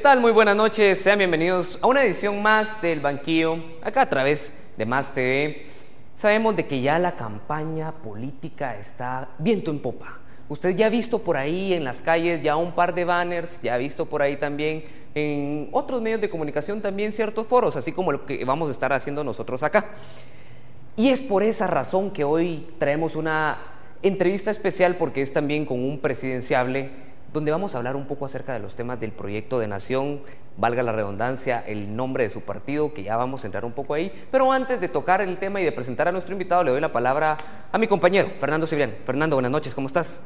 ¿Qué tal? Muy buenas noches. Sean bienvenidos a una edición más del Banquillo, acá a través de Más TV. Sabemos de que ya la campaña política está viento en popa. Usted ya ha visto por ahí en las calles ya un par de banners, ya ha visto por ahí también en otros medios de comunicación también ciertos foros, así como lo que vamos a estar haciendo nosotros acá. Y es por esa razón que hoy traemos una entrevista especial porque es también con un presidenciable donde vamos a hablar un poco acerca de los temas del proyecto de nación, valga la redundancia, el nombre de su partido, que ya vamos a entrar un poco ahí. Pero antes de tocar el tema y de presentar a nuestro invitado, le doy la palabra a mi compañero, Fernando Cibrián. Fernando, buenas noches, ¿cómo estás?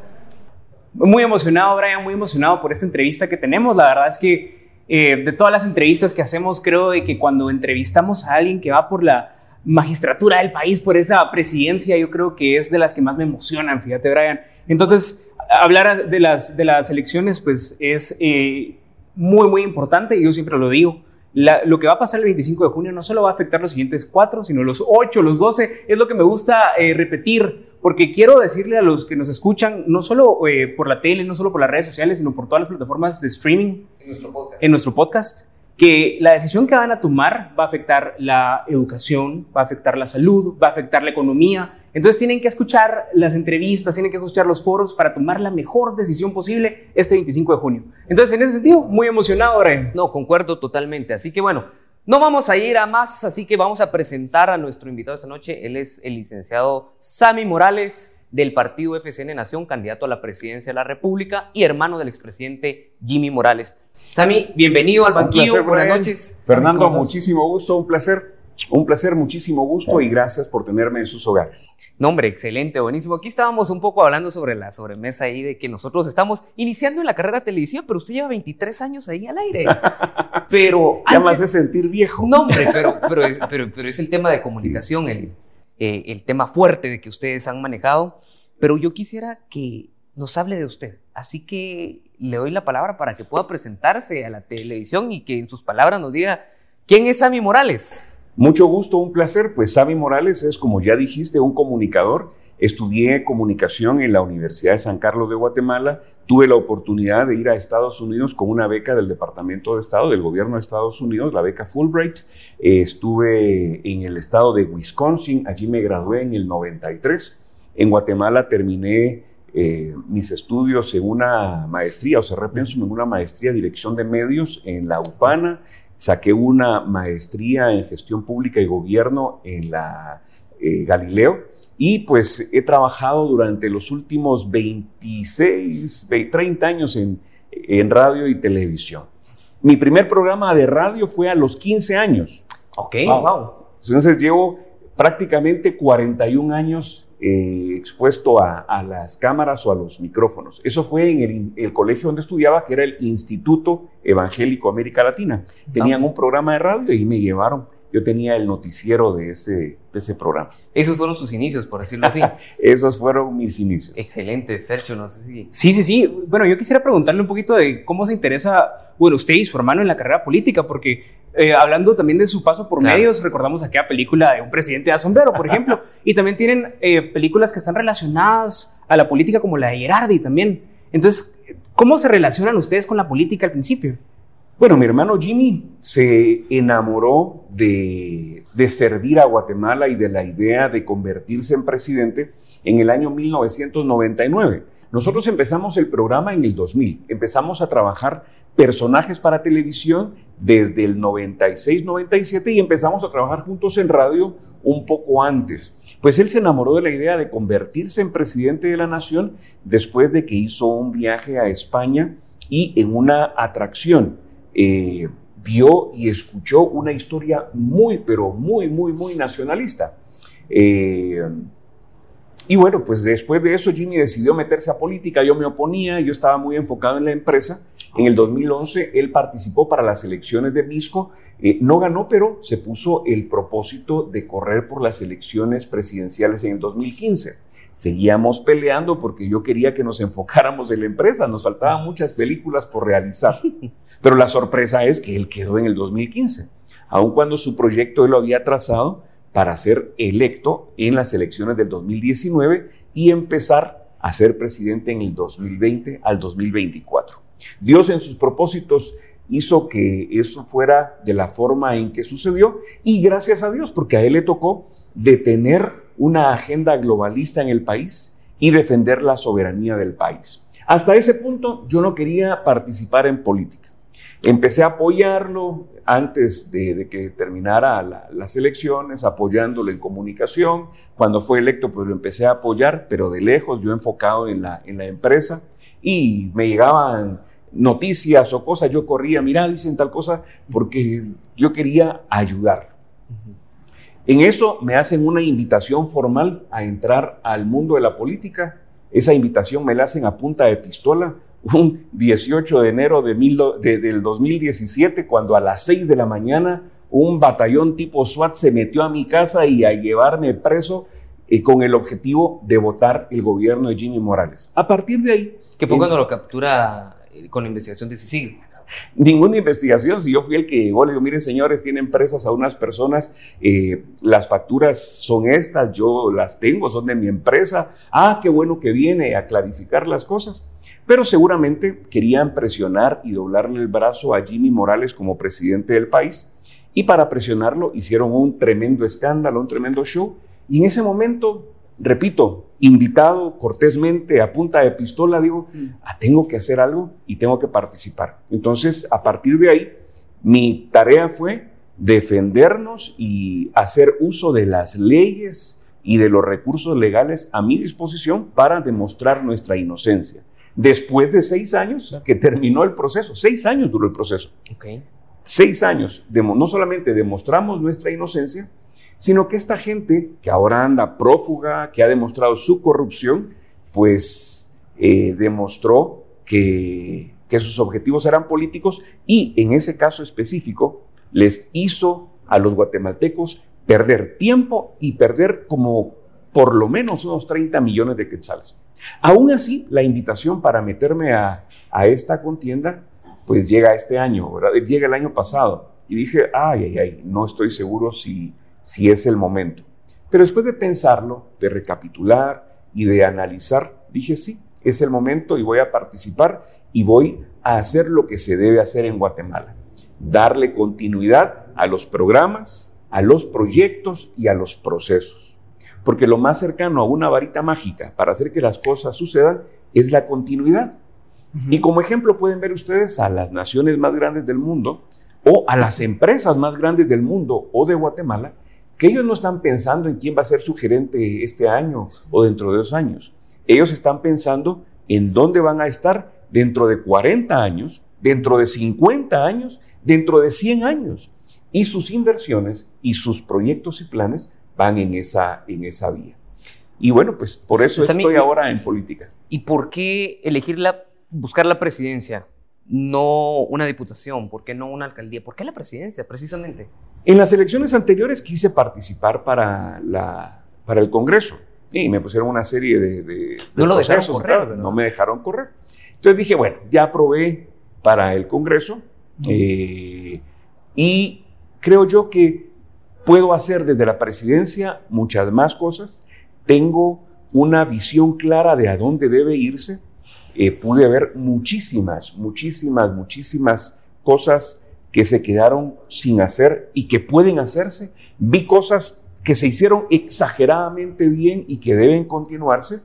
Muy emocionado, Brian, muy emocionado por esta entrevista que tenemos. La verdad es que eh, de todas las entrevistas que hacemos, creo de que cuando entrevistamos a alguien que va por la magistratura del país, por esa presidencia, yo creo que es de las que más me emocionan, fíjate, Brian. Entonces, hablar de las, de las elecciones, pues es eh, muy, muy importante, y yo siempre lo digo. lo que va a pasar el 25 de junio no solo va a afectar los siguientes cuatro, sino los ocho, los doce. Es lo que me gusta eh, repetir, porque quiero decirle a los que nos escuchan, no solo eh, por la tele, no solo por las redes sociales, sino por todas las plataformas de streaming, en nuestro podcast, en nuestro podcast que la decisión que van a tomar va a afectar la educación, va a afectar la salud, va a afectar la economía. Entonces tienen que escuchar las entrevistas, tienen que escuchar los foros para tomar la mejor decisión posible este 25 de junio. Entonces, en ese sentido, muy emocionado, Brian. No, concuerdo totalmente. Así que bueno, no vamos a ir a más, así que vamos a presentar a nuestro invitado esta noche. Él es el licenciado Sami Morales del partido FCN Nación, candidato a la presidencia de la República y hermano del expresidente Jimmy Morales. Sami, bienvenido al banquillo. Buenas noches. Fernando, muchísimo gusto, un placer. Un placer, muchísimo gusto y gracias por tenerme en sus hogares. No, hombre, excelente, buenísimo. Aquí estábamos un poco hablando sobre la sobremesa ahí de que nosotros estamos iniciando en la carrera de televisión, pero usted lleva 23 años ahí al aire. Pero. ya me hace sentir viejo. No, hombre, pero, pero, es, pero, pero es el tema de comunicación, El, eh, el tema fuerte de que ustedes han manejado. Pero yo quisiera que nos hable de usted. Así que le doy la palabra para que pueda presentarse a la televisión y que en sus palabras nos diga quién es Sammy Morales. Mucho gusto, un placer. Pues Sammy Morales es, como ya dijiste, un comunicador. Estudié comunicación en la Universidad de San Carlos de Guatemala. Tuve la oportunidad de ir a Estados Unidos con una beca del Departamento de Estado, del gobierno de Estados Unidos, la beca Fulbright. Eh, estuve en el estado de Wisconsin, allí me gradué en el 93. En Guatemala terminé eh, mis estudios en una maestría, o sea, repenso en una maestría de dirección de medios en la UPANA, saqué una maestría en gestión pública y gobierno en la eh, Galileo y pues he trabajado durante los últimos 26, 30 años en, en radio y televisión. Mi primer programa de radio fue a los 15 años. Ok, wow. Entonces llevo prácticamente 41 años eh, expuesto a, las cámaras o a los micrófonos. Eso fue en el, colegio donde estudiaba, que era el Instituto Evangélico América Latina. Tenían un programa de radio y me llevaron. Yo tenía el noticiero de ese, de ese programa. Esos fueron sus inicios, por decirlo así. Esos fueron mis inicios. Excelente, Fercho, no sé si... Sí, sí, sí. Bueno, yo quisiera preguntarle un poquito de cómo se interesa, bueno, usted y su hermano en la carrera política, porque eh, hablando también de su paso por medios, recordamos aquella película de un presidente de sombrero, por ejemplo, y también tienen eh, películas que están relacionadas a la política como la de Gerardi también. Entonces, ¿cómo se relacionan ustedes con la política al principio? Bueno, mi hermano Jimmy se enamoró de, servir a Guatemala y de la idea de convertirse en presidente en el año 1999. Nosotros empezamos el programa en el 2000, empezamos a trabajar personajes para televisión desde el 96-97 y empezamos a trabajar juntos en radio un poco antes. Pues él se enamoró de la idea de convertirse en presidente de la nación después de que hizo un viaje a España y en una atracción eh, vio y escuchó una historia muy, pero muy, muy, muy nacionalista. Eh, y bueno, pues después de eso Jimmy decidió meterse a política, yo me oponía, yo estaba muy enfocado en la empresa. En el 2011 él participó para las elecciones de Misco, eh, no ganó, pero se puso el propósito de correr por las elecciones presidenciales en el 2015. Seguíamos peleando porque yo quería que nos enfocáramos en la empresa, nos faltaban muchas películas por realizar. Pero la sorpresa es que él quedó en el 2015, aun cuando su proyecto él lo había trazado para ser electo en las elecciones del 2019 y empezar a ser presidente en el 2020 al 2024. Dios en sus propósitos hizo que eso fuera de la forma en que sucedió y gracias a Dios, porque a él le tocó detener una agenda globalista en el país y defender la soberanía del país. Hasta ese punto yo no quería participar en política. Empecé a apoyarlo antes de, que terminara las elecciones, apoyándolo en comunicación. Cuando fue electo, pues lo empecé a apoyar, pero de lejos, yo enfocado en la, en la empresa. Y me llegaban noticias o cosas, yo corría, mira, dicen tal cosa, porque yo quería ayudar. En eso me hacen una invitación formal a entrar al mundo de la política. Esa invitación me la hacen a punta de pistola un 18 de enero de del 2017, cuando a las 6 de la mañana un batallón tipo SWAT se metió a mi casa y a llevarme preso eh, con el objetivo de votar el gobierno de Jimmy Morales. A partir de ahí... Que fue cuando lo captura eh, con la investigación de Sicilio. Ninguna investigación, si yo fui el que llegó, le digo, miren señores, tienen presas a unas personas, eh, las facturas son estas, yo las tengo, son de mi empresa, ah, qué bueno que viene a clarificar las cosas. Pero seguramente querían presionar y doblarle el brazo a Jimmy Morales como presidente del país. Y para presionarlo hicieron un tremendo escándalo, un tremendo show. Y en ese momento, repito, invitado cortésmente a punta de pistola, digo, ah, tengo que hacer algo y tengo que participar. Entonces, a partir de ahí, mi tarea fue defendernos y hacer uso de las leyes y de los recursos legales a mi disposición para demostrar nuestra inocencia después de seis años que terminó el proceso. Seis años duró el proceso. Seis años. no solamente demostramos nuestra inocencia, sino que esta gente que ahora anda prófuga, que ha demostrado su corrupción, pues eh, demostró que, que sus objetivos eran políticos y en ese caso específico les hizo a los guatemaltecos perder tiempo y perder como por lo menos unos 30 millones de quetzales. Aún así, la invitación para meterme a, esta contienda, pues llega este año, llega el año pasado. Y dije, ay, ay, ay, no estoy seguro si, si es el momento. Pero después de pensarlo, de recapitular y de analizar, dije, sí, es el momento y voy a participar y voy a hacer lo que se debe hacer en Guatemala. Darle continuidad a los programas, a los proyectos y a los procesos. Porque lo más cercano a una varita mágica para hacer que las cosas sucedan es la continuidad. Y como ejemplo pueden ver ustedes a las naciones más grandes del mundo o a las empresas más grandes del mundo o de Guatemala, que ellos no están pensando en quién va a ser su gerente este año o dentro de dos años. Ellos están pensando en dónde van a estar dentro de 40 años, dentro de 50 años, dentro de 100 años. Y sus inversiones y sus proyectos y planes van en esa, en esa vía. Y bueno, pues por eso estoy ahora en política. ¿Y por qué elegir la, buscar la presidencia, no una diputación? ¿Por qué no una alcaldía? ¿Por qué la presidencia, precisamente? En las elecciones anteriores quise participar para, la, para el Congreso. Y me pusieron una serie de... no lo dejaron correr, No me dejaron correr. Entonces dije, bueno, ya probé para el Congreso eh, y creo yo que Puedo hacer desde la presidencia muchas más cosas. Tengo una visión clara de a dónde debe irse. Eh, pude ver muchísimas, muchísimas, muchísimas cosas que se quedaron sin hacer y que pueden hacerse. Vi cosas que se hicieron exageradamente bien y que deben continuarse.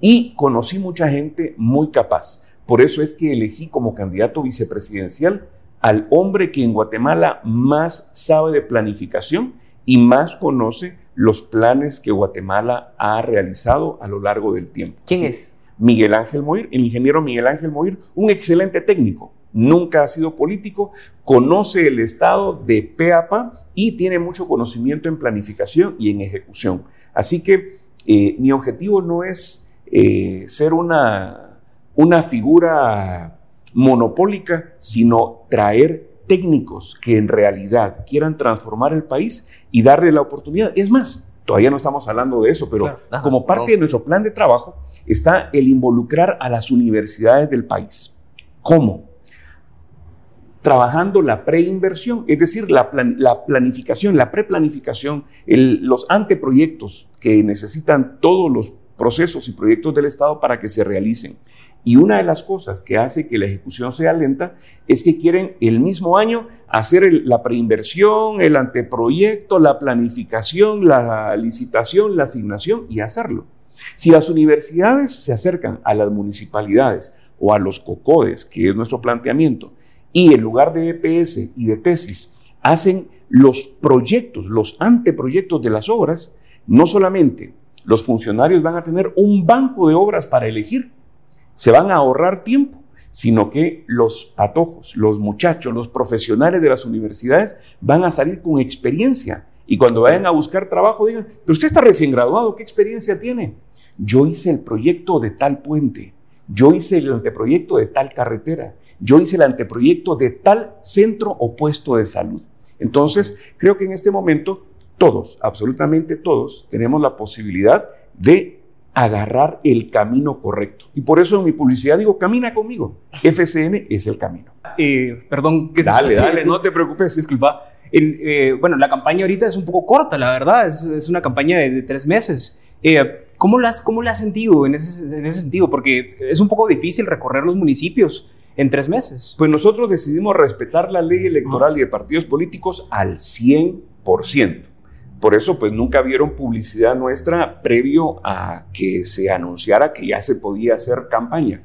Y conocí mucha gente muy capaz. Por eso es que elegí como candidato vicepresidencial al hombre que en Guatemala más sabe de planificación y más conoce los planes que Guatemala ha realizado a lo largo del tiempo. ¿Quién es? Miguel Ángel Moir, el ingeniero Miguel Ángel Moir, un excelente técnico, nunca ha sido político, conoce el Estado de pe y tiene mucho conocimiento en planificación y en ejecución. Así que eh, mi objetivo no es eh, ser una, una figura monopólica, sino traer técnicos que en realidad quieran transformar el país y darle la oportunidad. Es más, todavía no estamos hablando de eso, pero como parte de nuestro plan de trabajo está el involucrar a las universidades del país. ¿Cómo? Trabajando la preinversión, es decir, la, la planificación, la preplanificación, los anteproyectos que necesitan todos los procesos y proyectos del Estado para que se realicen. Y una de las cosas que hace que la ejecución sea lenta es que quieren el mismo año hacer la preinversión, el anteproyecto, la planificación, la licitación, la asignación y hacerlo. Si las universidades se acercan a las municipalidades o a los COCODES, que es nuestro planteamiento, y en lugar de EPS y de tesis hacen los proyectos, los anteproyectos de las obras, no solamente los funcionarios van a tener un banco de obras para elegir, se van a ahorrar tiempo, sino que los patojos, los muchachos, los profesionales de las universidades van a salir con experiencia. Y cuando vayan a buscar trabajo, digan, pero usted está recién graduado, ¿qué experiencia tiene? Yo hice el proyecto de tal puente, yo hice el anteproyecto de tal carretera, yo hice el anteproyecto de tal centro o puesto de salud. Entonces, creo que en este momento todos, absolutamente todos, tenemos la posibilidad de agarrar el camino correcto. Y por eso en mi publicidad digo, camina conmigo. FCN es el camino. Eh, perdón. Que dale, dale, no te preocupes. Disculpa. Eh, bueno, la campaña ahorita es un poco corta, la verdad. Es, una campaña de, tres meses. Eh, ¿cómo, la has, ¿Cómo la has sentido en ese, en ese sentido? Porque es un poco difícil recorrer los municipios en tres meses. Pues nosotros decidimos respetar la ley electoral y de partidos políticos al 100%. Por eso, pues nunca vieron publicidad nuestra previo a que se anunciara que ya se podía hacer campaña.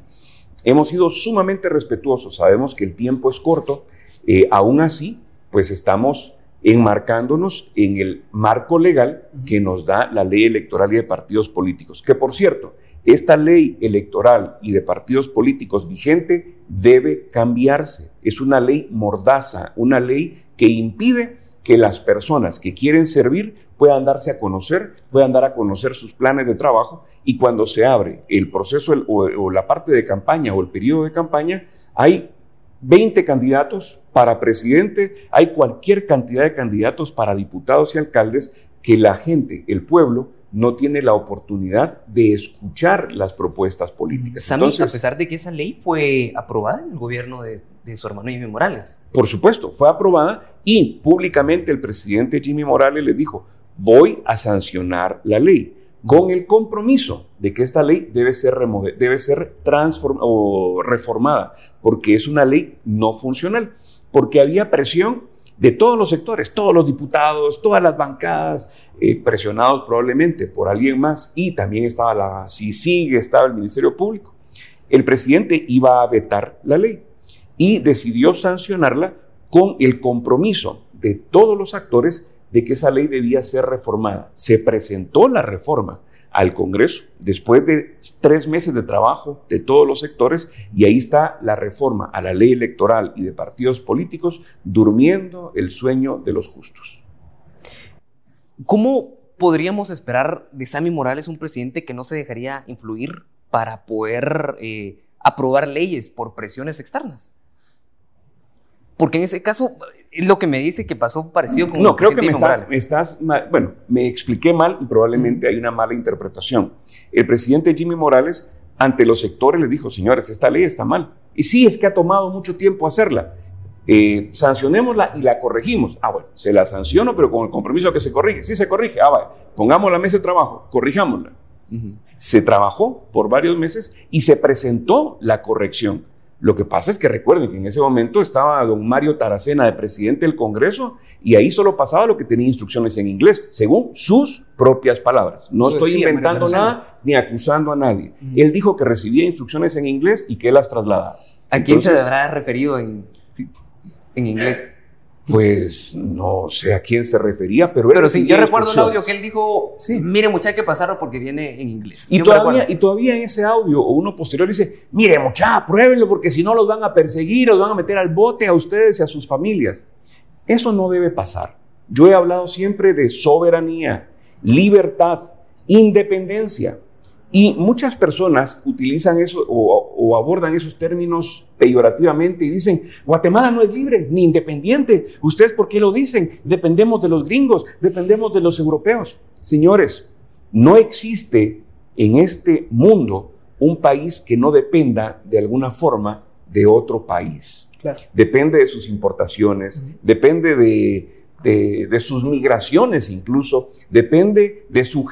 Hemos sido sumamente respetuosos, sabemos que el tiempo es corto, eh, aún así, pues estamos enmarcándonos en el marco legal que nos da la ley electoral y de partidos políticos. Que por cierto, esta ley electoral y de partidos políticos vigente debe cambiarse. Es una ley mordaza, una ley que impide que las personas que quieren servir puedan darse a conocer, puedan dar a conocer sus planes de trabajo y cuando se abre el proceso o, la parte de campaña o el periodo de campaña, hay 20 candidatos para presidente, hay cualquier cantidad de candidatos para diputados y alcaldes que la gente, el pueblo, no tiene la oportunidad de escuchar las propuestas políticas. a pesar de que esa ley fue aprobada en el gobierno de de su hermano Jimmy Morales. Por supuesto, fue aprobada y públicamente el presidente Jimmy Morales le dijo, voy a sancionar la ley con el compromiso de que esta ley debe ser, debe ser o reformada, porque es una ley no funcional, porque había presión de todos los sectores, todos los diputados, todas las bancadas, eh, presionados probablemente por alguien más, y también estaba la CICIG, estaba el Ministerio Público. El presidente iba a vetar la ley y decidió sancionarla con el compromiso de todos los actores de que esa ley debía ser reformada. Se presentó la reforma al Congreso después de tres meses de trabajo de todos los sectores y ahí está la reforma a la ley electoral y de partidos políticos durmiendo el sueño de los justos. ¿Cómo podríamos esperar de Sammy Morales un presidente que no se dejaría influir para poder eh, aprobar leyes por presiones externas? Porque en ese caso, lo que me dice que pasó parecido con No, creo que me estás, estás bueno, me expliqué mal y probablemente hay una mala interpretación. El presidente Jimmy Morales ante los sectores les dijo, señores, esta ley está mal. Y sí, es que ha tomado mucho tiempo hacerla. Eh, sancionémosla y la corregimos. Ah, bueno, se la sanciono, pero con el compromiso que se corrige. Sí, se corrige. Ah, vaya, pongamos la mesa de trabajo, corrijámosla. Se trabajó por varios meses y se presentó la corrección. Lo que pasa es que recuerden que en ese momento estaba don Mario Taracena de presidente del Congreso y ahí solo pasaba lo que tenía instrucciones en inglés, según sus propias palabras. No estoy inventando nada ni acusando a nadie. Él dijo que recibía instrucciones en inglés y que las trasladaba. ¿A quién se habrá referido en, en inglés? Pues no sé a quién se refería, pero... Pero sí, yo recuerdo un audio que él dijo, sí. mire muchacha, que pasaron porque viene en inglés. Y todavía, y todavía en ese audio o uno posterior dice, mire muchacha, pruébenlo porque si no los van a perseguir, los van a meter al bote a ustedes y a sus familias. Eso no debe pasar. Yo he hablado siempre de soberanía, libertad, independencia. Y muchas personas utilizan eso o, abordan esos términos peyorativamente y dicen, Guatemala no es libre ni independiente. ¿Ustedes por qué lo dicen? Dependemos de los gringos, dependemos de los europeos. Señores, no existe en este mundo un país que no dependa de alguna forma de otro país. Depende de sus importaciones, depende de de, sus migraciones incluso, depende de su,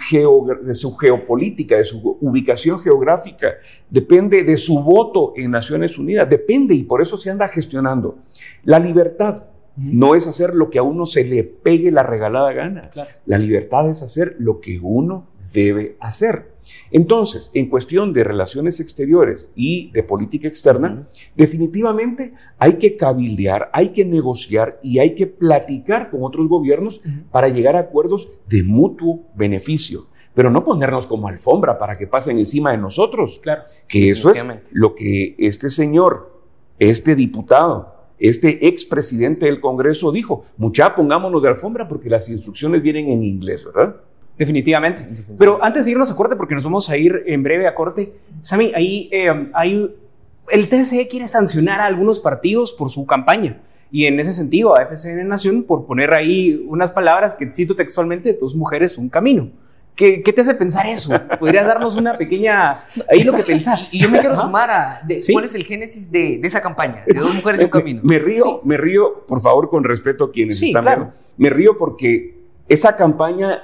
de su geopolítica, de su ubicación geográfica, depende de su voto en Naciones Unidas, depende y por eso se anda gestionando. La libertad no es hacer lo que a uno se le pegue la regalada gana. La libertad es hacer lo que uno debe hacer. Entonces, en cuestión de relaciones exteriores y de política externa, definitivamente hay que cabildear, hay que negociar y hay que platicar con otros gobiernos para llegar a acuerdos de mutuo beneficio pero no ponernos como alfombra para que pasen encima de nosotros. Claro. Que eso es lo que este señor, este diputado, este expresidente del Congreso dijo, mucha, pongámonos de alfombra porque las instrucciones vienen en inglés, ¿verdad? Definitivamente. Pero antes de irnos a corte, porque nos vamos a ir en breve a corte, Sami, ahí eh, hay, el TSE quiere sancionar a algunos partidos por su campaña. Y en ese sentido, a FCN Nación, por poner ahí unas palabras que cito textualmente, dos mujeres, un camino. ¿Qué, ¿Qué, te hace pensar eso? ¿Podrías darnos una pequeña... Ahí lo que pensás. Y yo me quiero sumar a... ¿Cuál es el génesis de, esa campaña? De dos mujeres y un camino. Me, río, me río, por favor, con respeto a quienes están viendo. Me río porque esa campaña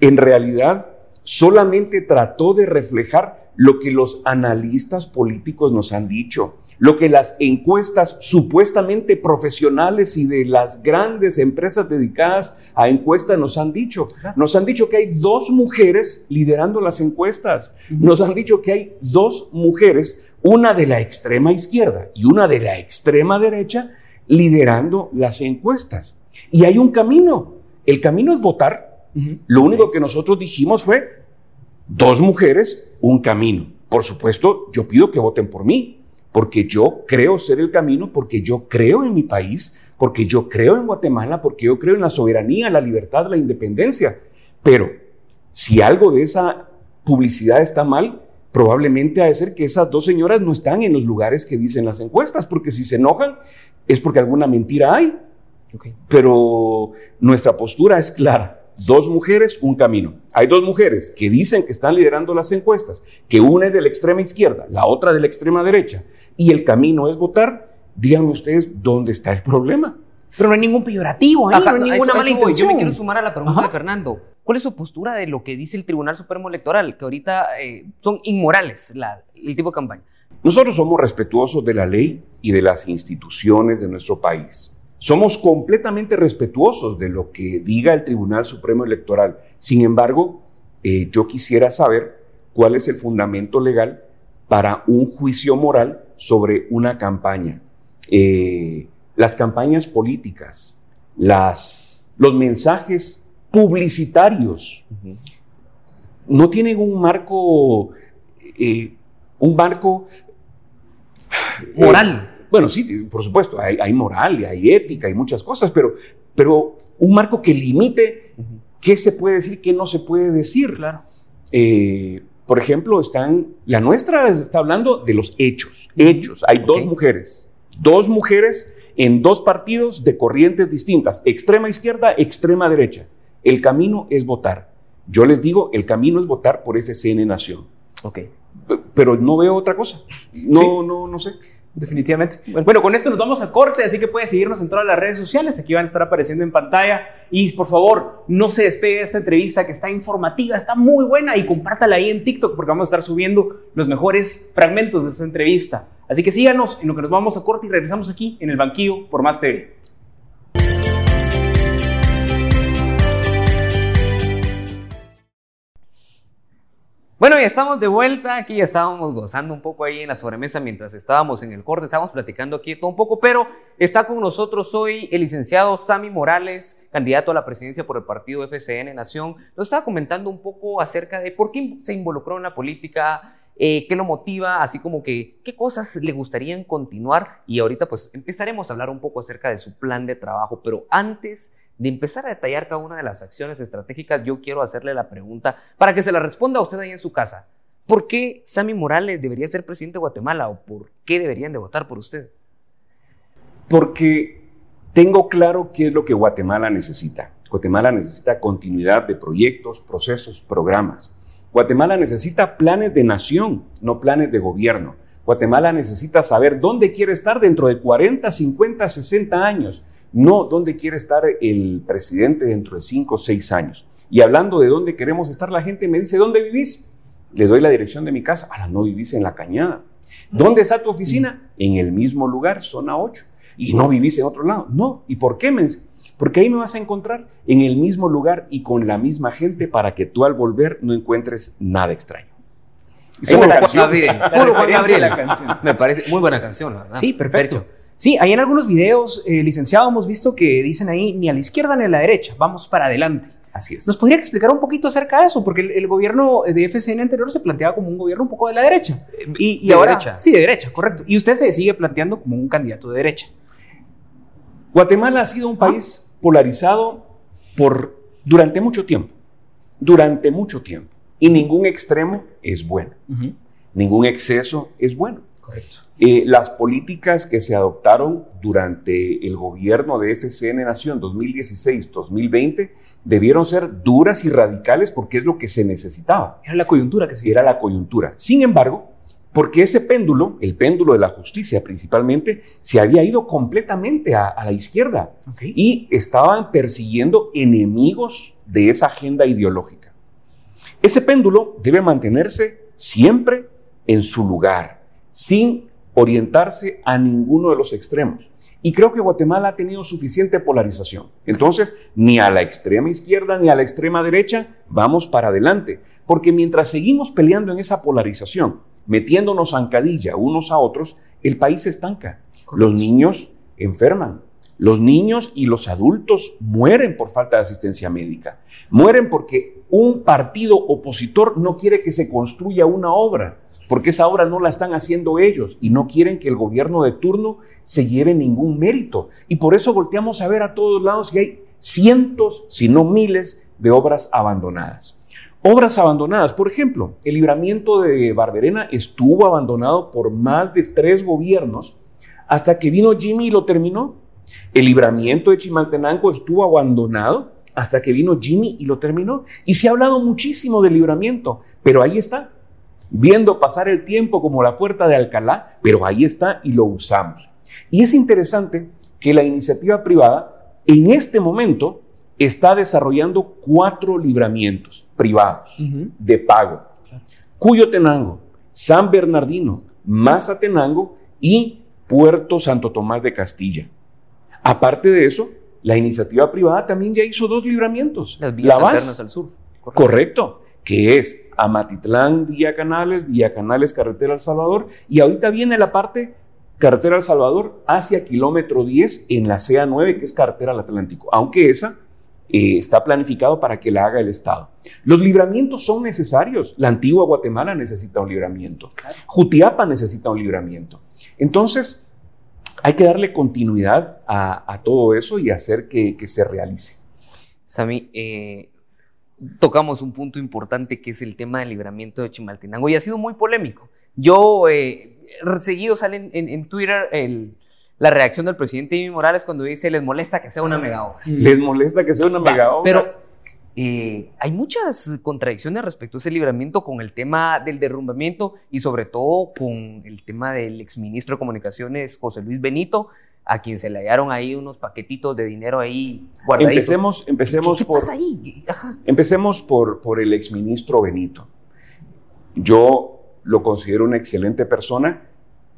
en realidad solamente trató de reflejar lo que los analistas políticos nos han dicho, lo que las encuestas supuestamente profesionales y de las grandes empresas dedicadas a encuestas nos han dicho. Nos han dicho que hay dos mujeres liderando las encuestas. Nos han dicho que hay dos mujeres, una de la extrema izquierda y una de la extrema derecha, liderando las encuestas. Y hay un camino. El camino es votar lo único que nosotros dijimos fue dos mujeres, un camino. Por supuesto, yo pido que voten por mí, porque yo creo ser el camino, porque yo creo en mi país, porque yo creo en Guatemala, porque yo creo en la soberanía, la libertad, la independencia. Pero si algo de esa publicidad está mal, probablemente ha de ser que esas dos señoras no están en los lugares que dicen las encuestas, porque si se enojan es porque alguna mentira hay. Pero nuestra postura es clara dos mujeres, un camino. Hay dos mujeres que dicen que están liderando las encuestas, que una es de la extrema izquierda, la otra de la extrema derecha, y el camino es votar. Díganme ustedes dónde está el problema. Pero no hay ningún peyorativo, no hay ninguna mala Yo me quiero sumar a la pregunta de Fernando. ¿Cuál es su postura de lo que dice el Tribunal Supremo Electoral, que ahorita eh, son inmorales el tipo de campaña? Nosotros somos respetuosos de la ley y de las instituciones de nuestro país. Somos completamente respetuosos de lo que diga el Tribunal Supremo Electoral. Sin embargo, eh, yo quisiera saber cuál es el fundamento legal para un juicio moral sobre una campaña. Eh, las campañas políticas, las, los mensajes publicitarios, no tienen un marco, eh, un marco moral. Bueno, sí, por supuesto, hay, moral, y hay ética, y muchas cosas, pero, pero un marco que limite qué se puede decir, qué no se puede decir. Claro. Eh, por ejemplo, están, la nuestra está hablando de los hechos, hechos. Hay dos mujeres, dos mujeres en dos partidos de corrientes distintas, extrema izquierda, extrema derecha. El camino es votar. Yo les digo, el camino es votar por FCN Nación. Ok. Pero no veo otra cosa. No, no, no sé. Definitivamente. Bueno, con esto nos vamos a corte, así que puedes seguirnos en todas las redes sociales. Aquí van a estar apareciendo en pantalla. Y por favor, no se despegue de esta entrevista que está informativa, está muy buena y compártala ahí en TikTok porque vamos a estar subiendo los mejores fragmentos de esta entrevista. Así que síganos en lo que nos vamos a corte y regresamos aquí en el banquillo por Más TV. Bueno, ya estamos de vuelta. Aquí ya estábamos gozando un poco ahí en la sobremesa mientras estábamos en el corte. Estábamos platicando aquí todo un poco, pero está con nosotros hoy el licenciado Sami Morales, candidato a la presidencia por el partido FCN Nación. Nos estaba comentando un poco acerca de por qué se involucró en la política, eh, qué lo motiva, así como que qué cosas le gustarían continuar. Y ahorita pues empezaremos a hablar un poco acerca de su plan de trabajo, pero antes de empezar a detallar cada una de las acciones estratégicas, yo quiero hacerle la pregunta para que se la responda a usted ahí en su casa. ¿Por qué Sammy Morales debería ser presidente de Guatemala o por qué deberían de votar por usted? Porque tengo claro qué es lo que Guatemala necesita. Guatemala necesita continuidad de proyectos, procesos, programas. Guatemala necesita planes de nación, no planes de gobierno. Guatemala necesita saber dónde quiere estar dentro de 40, 50, 60 años no dónde quiere estar el presidente dentro de cinco o seis años. Y hablando de dónde queremos estar, la gente me dice, ¿dónde vivís? Le doy la dirección de mi casa. Ahora no vivís en la cañada. ¿Dónde está tu oficina? En el mismo lugar, zona 8. Y no vivís en otro lado. No. ¿Y por qué? Me porque ahí me vas a encontrar en el mismo lugar y con la misma gente para que tú al volver no encuentres nada extraño. Puro Juan Gabriel. Puro Juan Gabriel. Me parece muy buena canción, ¿verdad? Sí, perfecto. Sí, ahí en algunos videos, eh, licenciado, hemos visto que dicen ahí ni a la izquierda ni a la derecha, vamos para adelante. Así es. ¿Nos podría explicar un poquito acerca de eso? Porque el, gobierno de FCN anterior se planteaba como un gobierno un poco de la derecha. Eh, y, de ahora, derecha. Sí, de derecha, correcto. Y usted se sigue planteando como un candidato de derecha. Guatemala ha sido un país polarizado por durante mucho tiempo. Durante mucho tiempo. Y ningún extremo es bueno. Ningún exceso es bueno. Correcto. Eh, las políticas que se adoptaron durante el gobierno de FCN Nación 2016-2020 debieron ser duras y radicales porque es lo que se necesitaba. Era la coyuntura que se Era la coyuntura. Sin embargo, porque ese péndulo, el péndulo de la justicia principalmente, se había ido completamente a, la izquierda y estaban persiguiendo enemigos de esa agenda ideológica. Ese péndulo debe mantenerse siempre en su lugar, sin orientarse a ninguno de los extremos. Y creo que Guatemala ha tenido suficiente polarización. Entonces, ni a la extrema izquierda ni a la extrema derecha vamos para adelante. Porque mientras seguimos peleando en esa polarización, metiéndonos zancadilla unos a otros, el país se estanca. Los niños enferman. Los niños y los adultos mueren por falta de asistencia médica. Mueren porque un partido opositor no quiere que se construya una obra porque esa obra no la están haciendo ellos y no quieren que el gobierno de turno se lleve ningún mérito. Y por eso volteamos a ver a todos lados y hay cientos, si no miles, de obras abandonadas. Obras abandonadas, por ejemplo, el libramiento de Barberena estuvo abandonado por más de tres gobiernos hasta que vino Jimmy y lo terminó. El libramiento de Chimaltenango estuvo abandonado hasta que vino Jimmy y lo terminó. Y se ha hablado muchísimo del libramiento, pero ahí está, viendo pasar el tiempo como la puerta de Alcalá, pero ahí está y lo usamos. Y es interesante que la iniciativa privada en este momento está desarrollando cuatro libramientos privados de pago. Cuyo Tenango, San Bernardino, Mazatenango y Puerto Santo Tomás de Castilla. Aparte de eso, la iniciativa privada también ya hizo dos libramientos. Las vías alternas al sur. Correcto que es Amatitlán, Vía Canales, Canales, Carretera El Salvador, y ahorita viene la parte Carretera El Salvador hacia kilómetro 10 en la CA9, que es Carretera al Atlántico, aunque esa eh, está planificado para que la haga el Estado. Los libramientos son necesarios. La antigua Guatemala necesita un libramiento. Jutiapa necesita un libramiento. Entonces, hay que darle continuidad a, todo eso y hacer que, que se realice. Sami, eh, tocamos un punto importante que es el tema del libramiento de Chimaltenango y ha sido muy polémico. Yo, eh, seguido sale en, Twitter la reacción del presidente Jimmy Morales cuando dice les molesta que sea una mega obra. Mm. Les molesta que sea una mega obra. Pero eh, hay muchas contradicciones respecto a ese libramiento con el tema del derrumbamiento y sobre todo con el tema del exministro de Comunicaciones José Luis Benito, a quien se le hallaron ahí unos paquetitos de dinero ahí guardaditos. Empecemos, empecemos ¿Qué, por, pasa ahí? Empecemos por, por el exministro Benito. Yo lo considero una excelente persona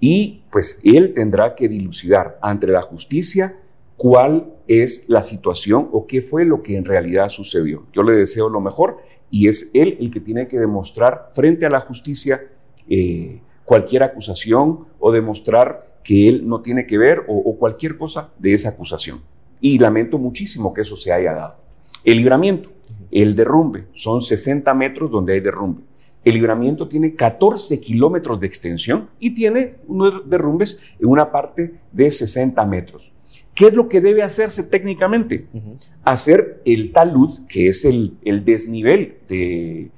y pues él tendrá que dilucidar ante la justicia cuál es la situación o qué fue lo que en realidad sucedió. Yo le deseo lo mejor y es él el que tiene que demostrar frente a la justicia eh, cualquier acusación o demostrar que él no tiene que ver o, cualquier cosa de esa acusación. Y lamento muchísimo que eso se haya dado. El libramiento, el derrumbe, son 60 metros donde hay derrumbe. El libramiento tiene 14 kilómetros de extensión y tiene unos derrumbes en una parte de 60 metros. ¿Qué es lo que debe hacerse técnicamente? Hacer el talud, que es el, desnivel de,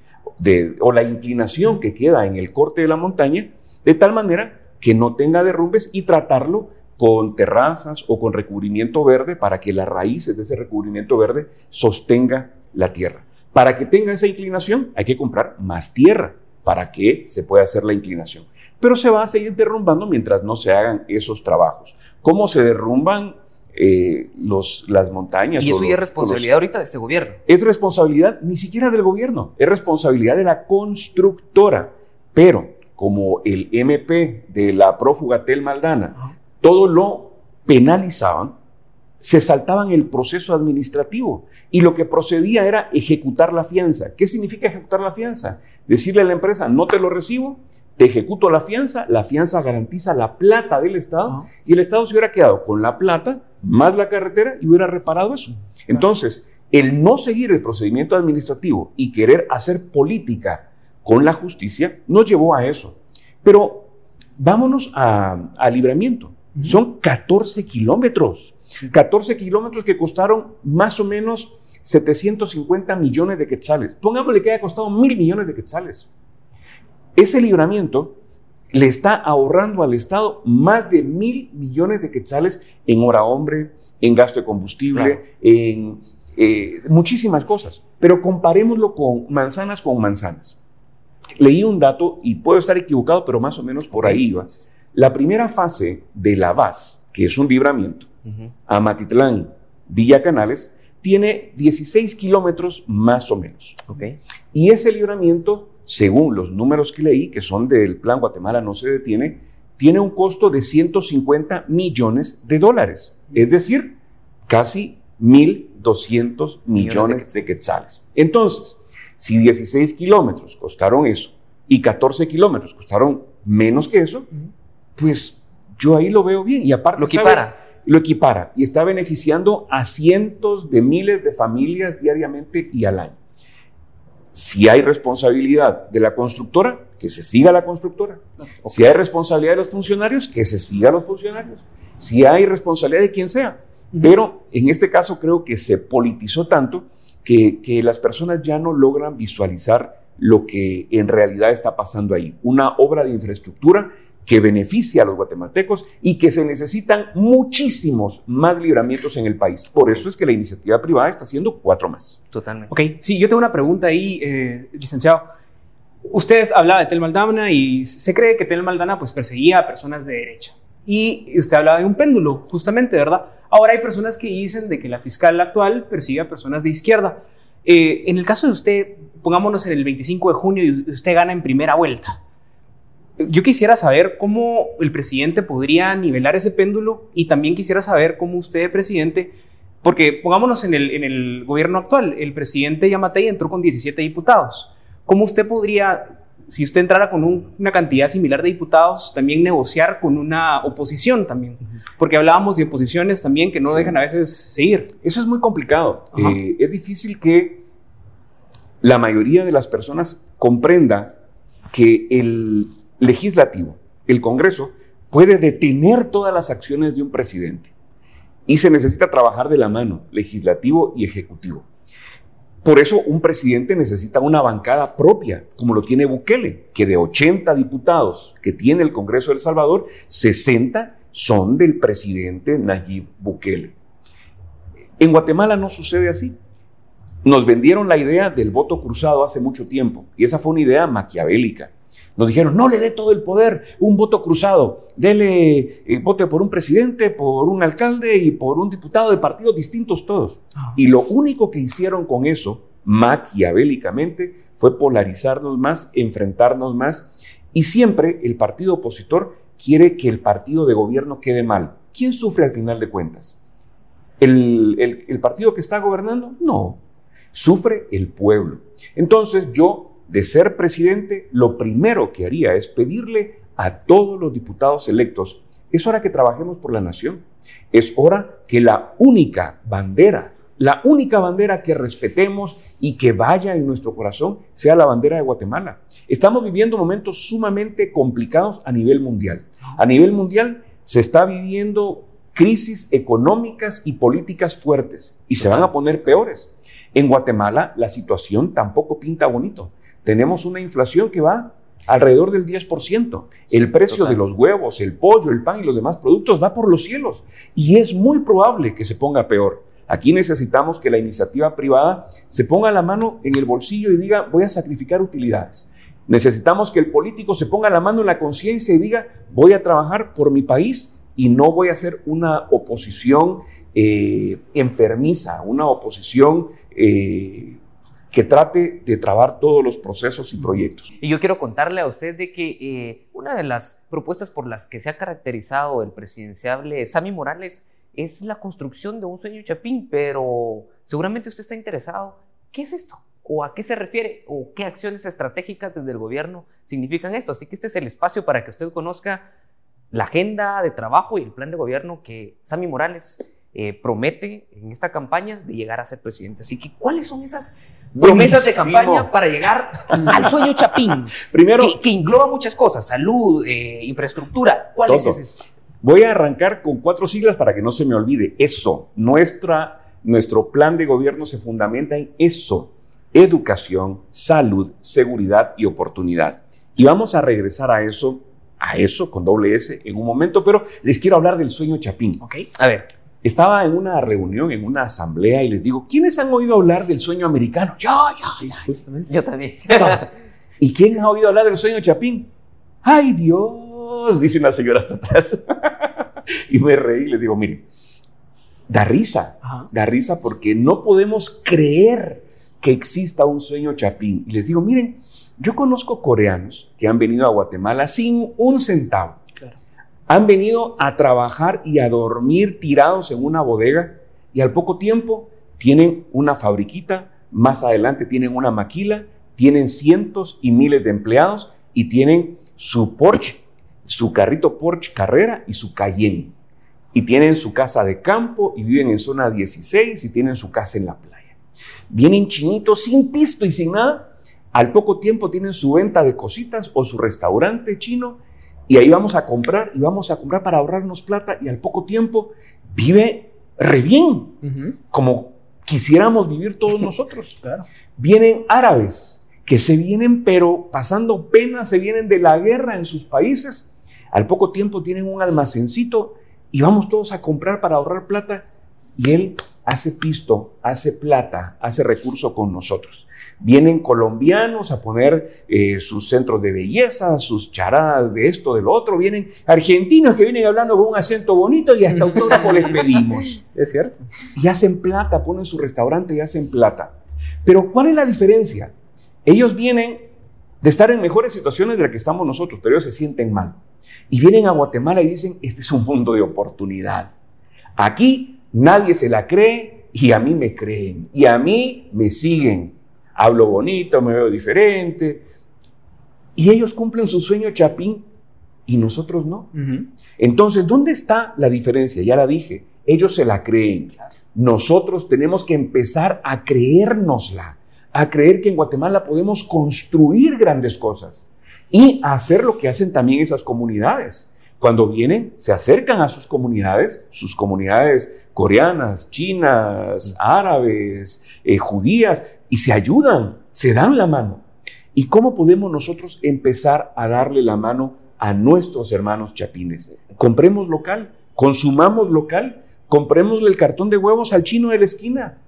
o la inclinación que queda en el corte de la montaña, de tal manera que no tenga derrumbes y tratarlo con terrazas o con recubrimiento verde para que las raíces de ese recubrimiento verde sostenga la tierra. Para que tenga esa inclinación hay que comprar más tierra para que se pueda hacer la inclinación. Pero se va a seguir derrumbando mientras no se hagan esos trabajos. ¿Cómo se derrumban eh, los, las montañas. Y eso ya es responsabilidad ahorita de este gobierno. es responsabilidad ni siquiera del gobierno, es responsabilidad de la constructora. Pero como el MP de la prófuga Tel Maldana, todo lo penalizaban, se saltaban el proceso administrativo y lo que procedía era ejecutar la fianza. ¿Qué significa ejecutar la fianza? Decirle a la empresa, no te lo recibo, te ejecuto la fianza, la fianza garantiza la plata del Estado y el Estado se hubiera quedado con la plata más la carretera y hubiera reparado eso. Entonces, el no seguir el procedimiento administrativo y querer hacer política con la justicia nos llevó a eso. Pero vámonos a, a libramiento. Son 14 kilómetros. 14 kilómetros que costaron más o menos 750 millones de quetzales. Pongámosle que haya costado mil millones de quetzales. Ese libramiento le está ahorrando al Estado más de mil millones de quetzales en hora hombre, en gasto de combustible, Claro. en eh, muchísimas cosas. Pero comparémoslo con manzanas con manzanas. Leí un dato y puedo estar equivocado, pero más o menos por ahí iba. La primera fase de la VAS, que es un libramiento, Ujú. a Matitlán, Villa Canales, tiene 16 kilómetros más o menos. Ok. Y ese libramiento, según los números que leí, que son del Plan Guatemala no se detiene, tiene un costo de 150 millones de dólares. Es decir, casi 1.200 millones de quetzales. Entonces, si 16 kilómetros costaron eso y 14 kilómetros costaron menos que eso, pues yo ahí lo veo bien. Y aparte Lo equipara. lo equipara y está beneficiando a cientos de miles de familias diariamente y al año. Si hay responsabilidad de la constructora, que se siga la constructora. Si hay responsabilidad de los funcionarios, que se siga a los funcionarios. Si hay responsabilidad de quien sea. Pero en este caso creo que se politizó tanto que, que las personas ya no logran visualizar lo que en realidad está pasando ahí. Una obra de infraestructura que beneficia a los guatemaltecos y que se necesitan muchísimos más libramientos en el país. Por eso es que la iniciativa privada está haciendo cuatro más. Totalmente. Ok, sí, yo tengo una pregunta ahí, eh, licenciado. Ustedes hablaba de Tel Maldana y se cree que Tel Maldana pues perseguía a personas de derecha. Y usted hablaba de un péndulo, justamente, ¿verdad? Ahora hay personas que dicen de que la fiscal actual persigue a personas de izquierda. Eh, en el caso de usted, pongámonos en el 25 de junio y usted gana en primera vuelta. Yo quisiera saber cómo el presidente podría nivelar ese péndulo y también quisiera saber cómo usted, presidente, porque pongámonos en el, en el gobierno actual, el presidente Yamatei entró con 17 diputados. ¿Cómo usted podría, si usted entrara con un- una cantidad similar de diputados, también negociar con una oposición también? Porque hablábamos de oposiciones también que no Sí. dejan a veces seguir. Eso es muy complicado. Eh, es difícil que la mayoría de las personas comprenda que el legislativo, el Congreso, puede detener todas las acciones de un presidente. Y se necesita trabajar de la mano, legislativo y ejecutivo. Por eso un presidente necesita una bancada propia, como lo tiene Bukele, que de 80 diputados que tiene el Congreso de El Salvador, 60 son del presidente Nayib Bukele. En Guatemala no sucede así. Nos vendieron la idea del voto cruzado hace mucho tiempo y esa fue una idea maquiavélica. Nos dijeron, no le dé todo el poder, un voto cruzado, dele, eh, vote por un presidente, por un alcalde y por un diputado de partidos distintos todos. Y lo único que hicieron con eso, maquiavélicamente, fue polarizarnos más, enfrentarnos más. Y siempre el partido opositor quiere que el partido de gobierno quede mal. ¿Quién sufre al final de cuentas? ¿El, el- el partido que está gobernando? No, sufre el pueblo. Entonces yo, de ser presidente, lo primero que haría es pedirle a todos los diputados electos, es hora que trabajemos por la nación, es hora que la única bandera, la única bandera que respetemos y que vaya en nuestro corazón sea la bandera de Guatemala. Estamos viviendo momentos sumamente complicados a nivel mundial. A nivel mundial se está viviendo crisis económicas y políticas fuertes y se van a poner peores. En Guatemala la situación tampoco pinta bonito. Tenemos una inflación que va alrededor del 10%. El precio total. de los huevos, el pollo, el pan y los demás productos va por los cielos. Y es muy probable que se ponga peor. Aquí necesitamos que la iniciativa privada se ponga la mano en el bolsillo y diga, voy a sacrificar utilidades. Necesitamos que el político se ponga la mano en la conciencia y diga, voy a trabajar por mi país y no voy a hacer una oposición eh, enfermiza, una oposición eh, que trate de trabar todos los procesos y proyectos. Y yo quiero contarle a usted de que eh, una de las propuestas por las que se ha caracterizado el presidenciable Sammy Morales es la construcción de un sueño chapín, pero seguramente usted está interesado. ¿Qué es esto? ¿O a qué se refiere? ¿O qué acciones estratégicas desde el gobierno significan esto? Así que este es el espacio para que usted conozca la agenda de trabajo y el plan de gobierno que Sammy Morales eh, promete en esta campaña de llegar a ser presidente. Así que, ¿cuáles son esas promesas de campaña para llegar al sueño Chapín? Primero, que, engloba muchas cosas, salud, eh, infraestructura. ¿Cuál es eso? Voy a arrancar con cuatro siglas para que no se me olvide. Eso, nuestra, nuestro plan de gobierno se fundamenta en eso, educación, salud, seguridad y oportunidad. Y vamos a regresar a eso, a eso con doble S en un momento, pero les quiero hablar del sueño Chapín. ¿Ok? A ver. Estaba en una reunión, en una asamblea, y les digo, ¿quiénes han oído hablar del sueño americano? Yo, yo, yo. Justamente. Yo también. ¿Y quién ha oído hablar del sueño Chapín? ¡Ay, Dios! Dice una señora hasta atrás. y me reí y les digo, miren, da risa, da risa porque no podemos creer que exista un sueño Chapín. Y les digo, miren, yo conozco coreanos que han venido a Guatemala sin un centavo han venido a trabajar y a dormir tirados en una bodega y al poco tiempo tienen una fabriquita, más adelante tienen una maquila, tienen cientos y miles de empleados y tienen su Porsche, su carrito Porsche Carrera y su Cayenne. Y tienen su casa de campo y viven en zona 16 y tienen su casa en la playa. Vienen chinitos sin pisto y sin nada. Al poco tiempo tienen su venta de cositas o su restaurante chino y ahí vamos a comprar y vamos a comprar para ahorrarnos plata y al poco tiempo vive re bien, como quisiéramos vivir todos nosotros. Vienen árabes que se vienen, pero pasando pena, se vienen de la guerra en sus países. Al poco tiempo tienen un almacencito y vamos todos a comprar para ahorrar plata y él hace pisto, hace plata, hace recurso con nosotros. Vienen colombianos a poner eh, sus centros de belleza, sus charadas de esto, de lo otro. Vienen argentinos que vienen hablando con un acento bonito y hasta autógrafo les pedimos. Es cierto. Y hacen plata, ponen su restaurante y hacen plata. Pero ¿cuál es la diferencia? Ellos vienen de estar en mejores situaciones de las que estamos nosotros, pero ellos se sienten mal. Y vienen a Guatemala y dicen, este es un mundo de oportunidad. Aquí nadie se la cree y a mí me creen y a mí me siguen hablo bonito, me veo diferente. Y ellos cumplen su sueño chapín y nosotros no. Entonces, ¿dónde está la diferencia? Ya la dije, ellos se la creen. Nosotros tenemos que empezar a creérnosla, a creer que en Guatemala podemos construir grandes cosas y hacer lo que hacen también esas comunidades. Cuando vienen, se acercan a sus comunidades, sus comunidades coreanas, chinas, árabes, eh, judías, y se ayudan, se dan la mano. ¿Y cómo podemos nosotros empezar a darle la mano a nuestros hermanos chapines? Compremos local, consumamos local, comprémosle el cartón de huevos al chino de la esquina,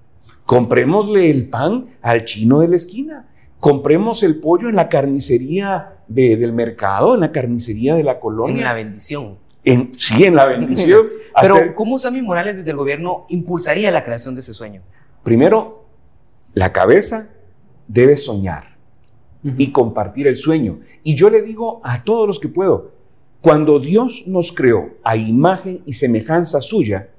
comprémosle el pan al chino de la esquina, compremos el pollo en la carnicería del mercado, en la carnicería de la colonia. En la bendición. En, sí, en la bendición. Pero, ¿cómo Sammy Morales desde el gobierno impulsaría la creación de ese sueño? Primero, la cabeza debe soñar y compartir el sueño. Y yo le digo a todos los que puedo, cuando Dios nos creó a imagen y semejanza suya,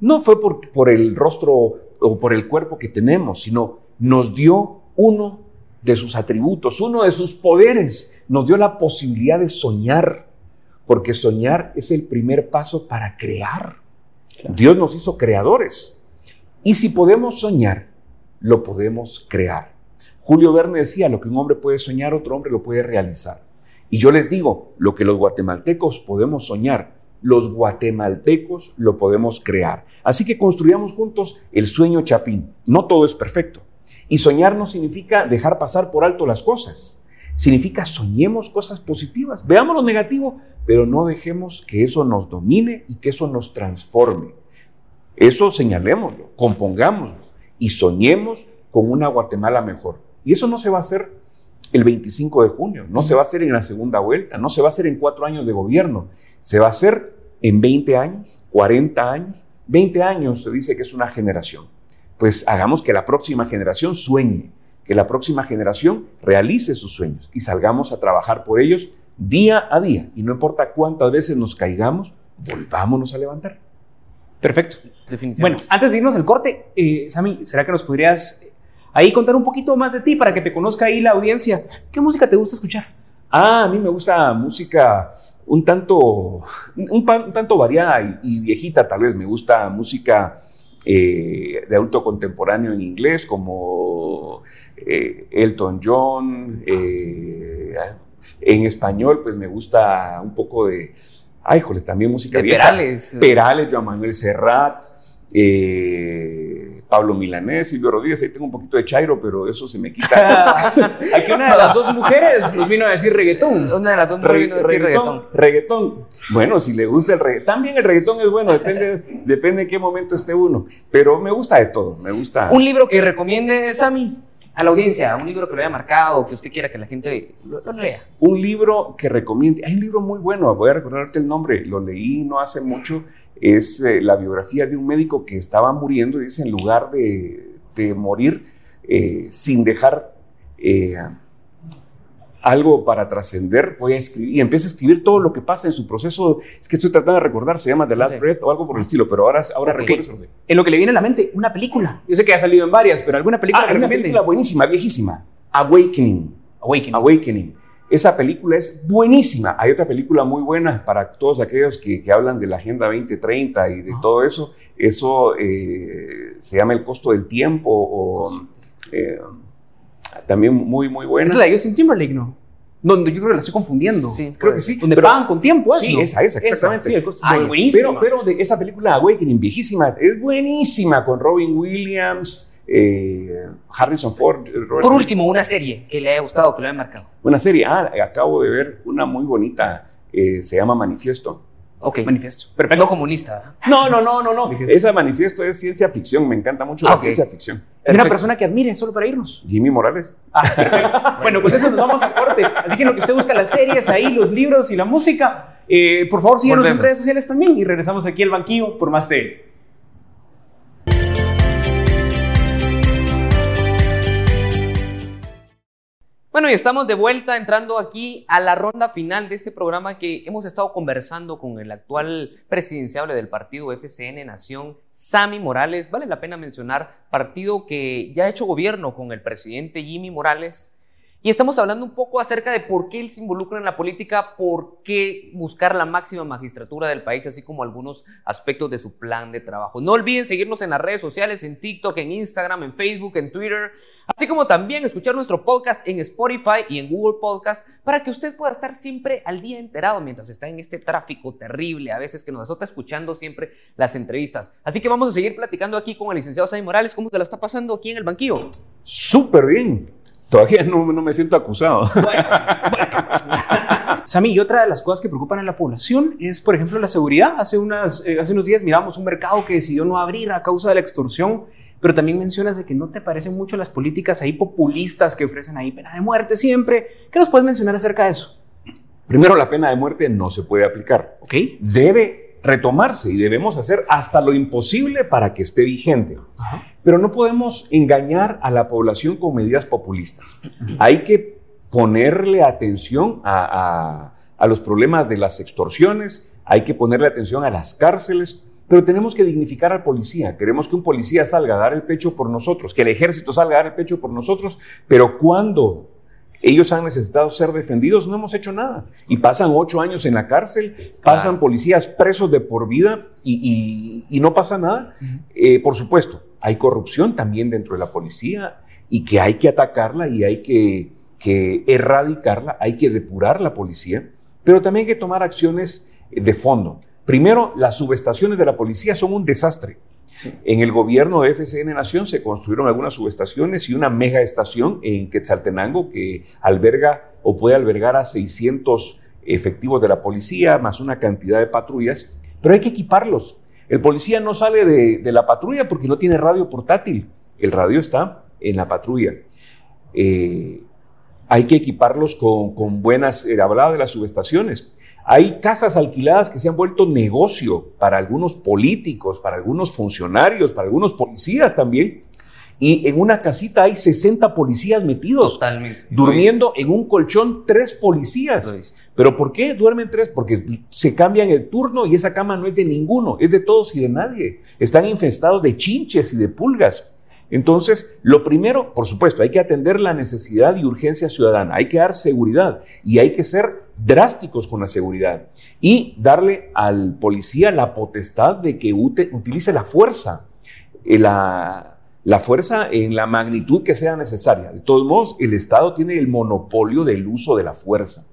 no fue por, por el rostro o por el cuerpo que tenemos, sino nos dio uno de sus atributos, uno de sus poderes, nos dio la posibilidad de soñar, porque soñar es el primer paso para crear. Dios nos hizo creadores. Y si podemos soñar, lo podemos crear. Julio Verne decía, lo que un hombre puede soñar, otro hombre lo puede realizar. Y yo les digo, lo que los guatemaltecos podemos soñar, los guatemaltecos lo podemos crear. Así que construyamos juntos el sueño chapín. No todo es perfecto. Y soñar no significa dejar pasar por alto las cosas. Significa soñemos cosas positivas. Veamos lo negativo, pero no dejemos que eso nos domine y que eso nos transforme. Eso señalémoslo, compongámoslo y soñemos con una Guatemala mejor. Y eso no se va a hacer el 25 de junio, no se va a hacer en la segunda vuelta, no se va a hacer en cuatro años de gobierno, se va a hacer en 20 años, 40 años, 20 años se dice que es una generación. Pues hagamos que la próxima generación sueñe, que la próxima generación realice sus sueños y salgamos a trabajar por ellos día a día. Y no importa cuántas veces nos caigamos, volvámonos a levantar. Perfecto. Definitivamente. Bueno, antes de irnos al corte, eh, Sammy, ¿será que nos podrías ahí contar un poquito más de ti para que te conozca ahí la audiencia? ¿Qué música te gusta escuchar? Ah, a mí me gusta música un tanto, un, pan- un tanto variada y, y viejita, tal vez. Me gusta música eh, de adulto contemporáneo en inglés, como eh, Elton John. eh, en español, pues me gusta un poco de. Ay, jole, también música De vieja. Perales. Perales, Joan Manuel Serrat, eh, Pablo Milanés, Silvio Rodríguez. Ahí tengo un poquito de chairo, pero eso se me quita. Aquí una de las dos mujeres nos vino a decir reggaetón. Una de las dos mujeres vino a decir reggaetón. reggaetón. Bueno, si le gusta el reggaetón. También el reggaetón es bueno, depende, depende en qué momento esté uno. Pero me gusta de todo, me gusta. Un libro que recomiende, Sammy, a la audiencia, un libro que lo haya marcado, que usted quiera que la gente lo, lea. Un libro que recomiende. Hay un libro muy bueno, voy a recordarte el nombre, lo leí no hace mucho. Es eh, la biografía de un médico que estaba muriendo y dice: en lugar de, de morir eh, sin dejar eh, algo para trascender, voy a escribir. Y empieza a escribir todo lo que pasa en su proceso. Es que estoy tratando de recordar, se llama The Last Sí. Breath o algo por el estilo, pero ahora, ahora recuerdo. En lo que le viene a la mente, una película. Yo sé que ha salido en varias, pero alguna película Ah, que hay una película buenísima, viejísima. Awakening. Awakening. Awakening. Esa película es buenísima. Hay otra película muy buena para todos aquellos que, que hablan de la Agenda 2030 y de Ah. todo eso. Eso eh, se llama El costo del tiempo o eh, también muy, muy buena. Esa es la de Justin Timberlake, ¿no? Donde yo creo que la estoy confundiendo. Sí, Creo que ser. sí. Donde Pero- pagan con tiempo, eso. Sí, esa, esa, exactamente. sí, el costo Ah, es es- buenísima. Pero, pero de esa película Awakening, viejísima, es buenísima con Robin Williams, eh, Harrison Ford. Robert Por último, una serie que le haya gustado, que lo haya marcado. Una serie, ah, acabo de ver una muy bonita, eh, se llama Manifiesto. Ok. Manifiesto. Perfecto. No comunista. No, no, no, no, no. Esa manifiesto es ciencia ficción, me encanta mucho Ah, la ciencia ficción. Hay una Perfecto. persona que admire solo para irnos. Jimmy Morales. Bueno, pues eso nos vamos a corte. Así que en lo que usted busca las series ahí, los libros y la música, eh, por favor síganos en Volvemos. redes sociales también y regresamos aquí al banquillo por más de Bueno, y estamos de vuelta entrando aquí a la ronda final de este programa que hemos estado conversando con el actual presidenciable del partido FCN Nación, Sammy Morales. Vale la pena mencionar, partido que ya ha hecho gobierno con el presidente Jimmy Morales. Y estamos hablando un poco acerca de por qué él se involucra en la política, por qué buscar la máxima magistratura del país, así como algunos aspectos de su plan de trabajo. No olviden seguirnos en las redes sociales, en TikTok, en Instagram, en Facebook, en Twitter, así como también escuchar nuestro podcast en Spotify y en Google Podcast para que usted pueda estar siempre al día enterado mientras está en este tráfico terrible, a veces que nos está escuchando siempre las entrevistas. Así que vamos a seguir platicando aquí con el licenciado Sammy Morales, cómo te la está pasando aquí en el banquillo. Súper bien. Todavía no, no me siento acusado. Sammy, y otra de las cosas que preocupan a la población es, por ejemplo, la seguridad. Hace, unas, eh, hace unos días miramos un mercado que decidió no abrir a causa de la extorsión, pero también mencionas de que no te parecen mucho las políticas ahí populistas que ofrecen ahí pena de muerte siempre. ¿Qué nos puedes mencionar acerca de eso? Primero, la pena de muerte no se puede aplicar. ¿Ok? Debe retomarse y debemos hacer hasta lo imposible para que esté vigente. Pero no podemos engañar a la población con medidas populistas. Hay que ponerle atención a, a- a los problemas de las extorsiones, hay que ponerle atención a las cárceles, pero tenemos que dignificar al policía. Queremos que un policía salga a dar el pecho por nosotros, que el ejército salga a dar el pecho por nosotros, pero cuando ellos han necesitado ser defendidos, no hemos hecho nada. Y pasan ocho años en la cárcel, pasan policías presos de por vida y, y- y no pasa nada. Eh, por supuesto, hay corrupción también dentro de la policía y que hay que atacarla y hay que, que erradicarla, hay que depurar la policía, pero también hay que tomar acciones de fondo. Primero, las subestaciones de la policía son un desastre. En el gobierno de FCN Nación se construyeron algunas subestaciones y una mega estación en Quetzaltenango que alberga o puede albergar a 600 efectivos de la policía, más una cantidad de patrullas, pero hay que equiparlos. El policía no sale de, la patrulla porque no tiene radio portátil. El radio está en la patrulla. Eh, hay que equiparlos con, buenas, eh, hablaba de las subestaciones, Hay casas alquiladas que se han vuelto negocio para algunos políticos, para algunos funcionarios, para algunos policías también. Y en una casita hay 60 policías metidos. Totalmente. Durmiendo en un colchón tres policías. ¿Pero por qué duermen tres? Porque se cambian el turno y esa cama no es de ninguno, es de todos y de nadie. Están infestados de chinches y de pulgas. Entonces, lo primero, por supuesto, hay que atender la necesidad y urgencia ciudadana, hay que dar seguridad y hay que ser drásticos con la seguridad y darle al policía la potestad de que utilice la fuerza, eh, la, la fuerza en la magnitud que sea necesaria. De todos modos, el Estado tiene el monopolio del uso de la fuerza,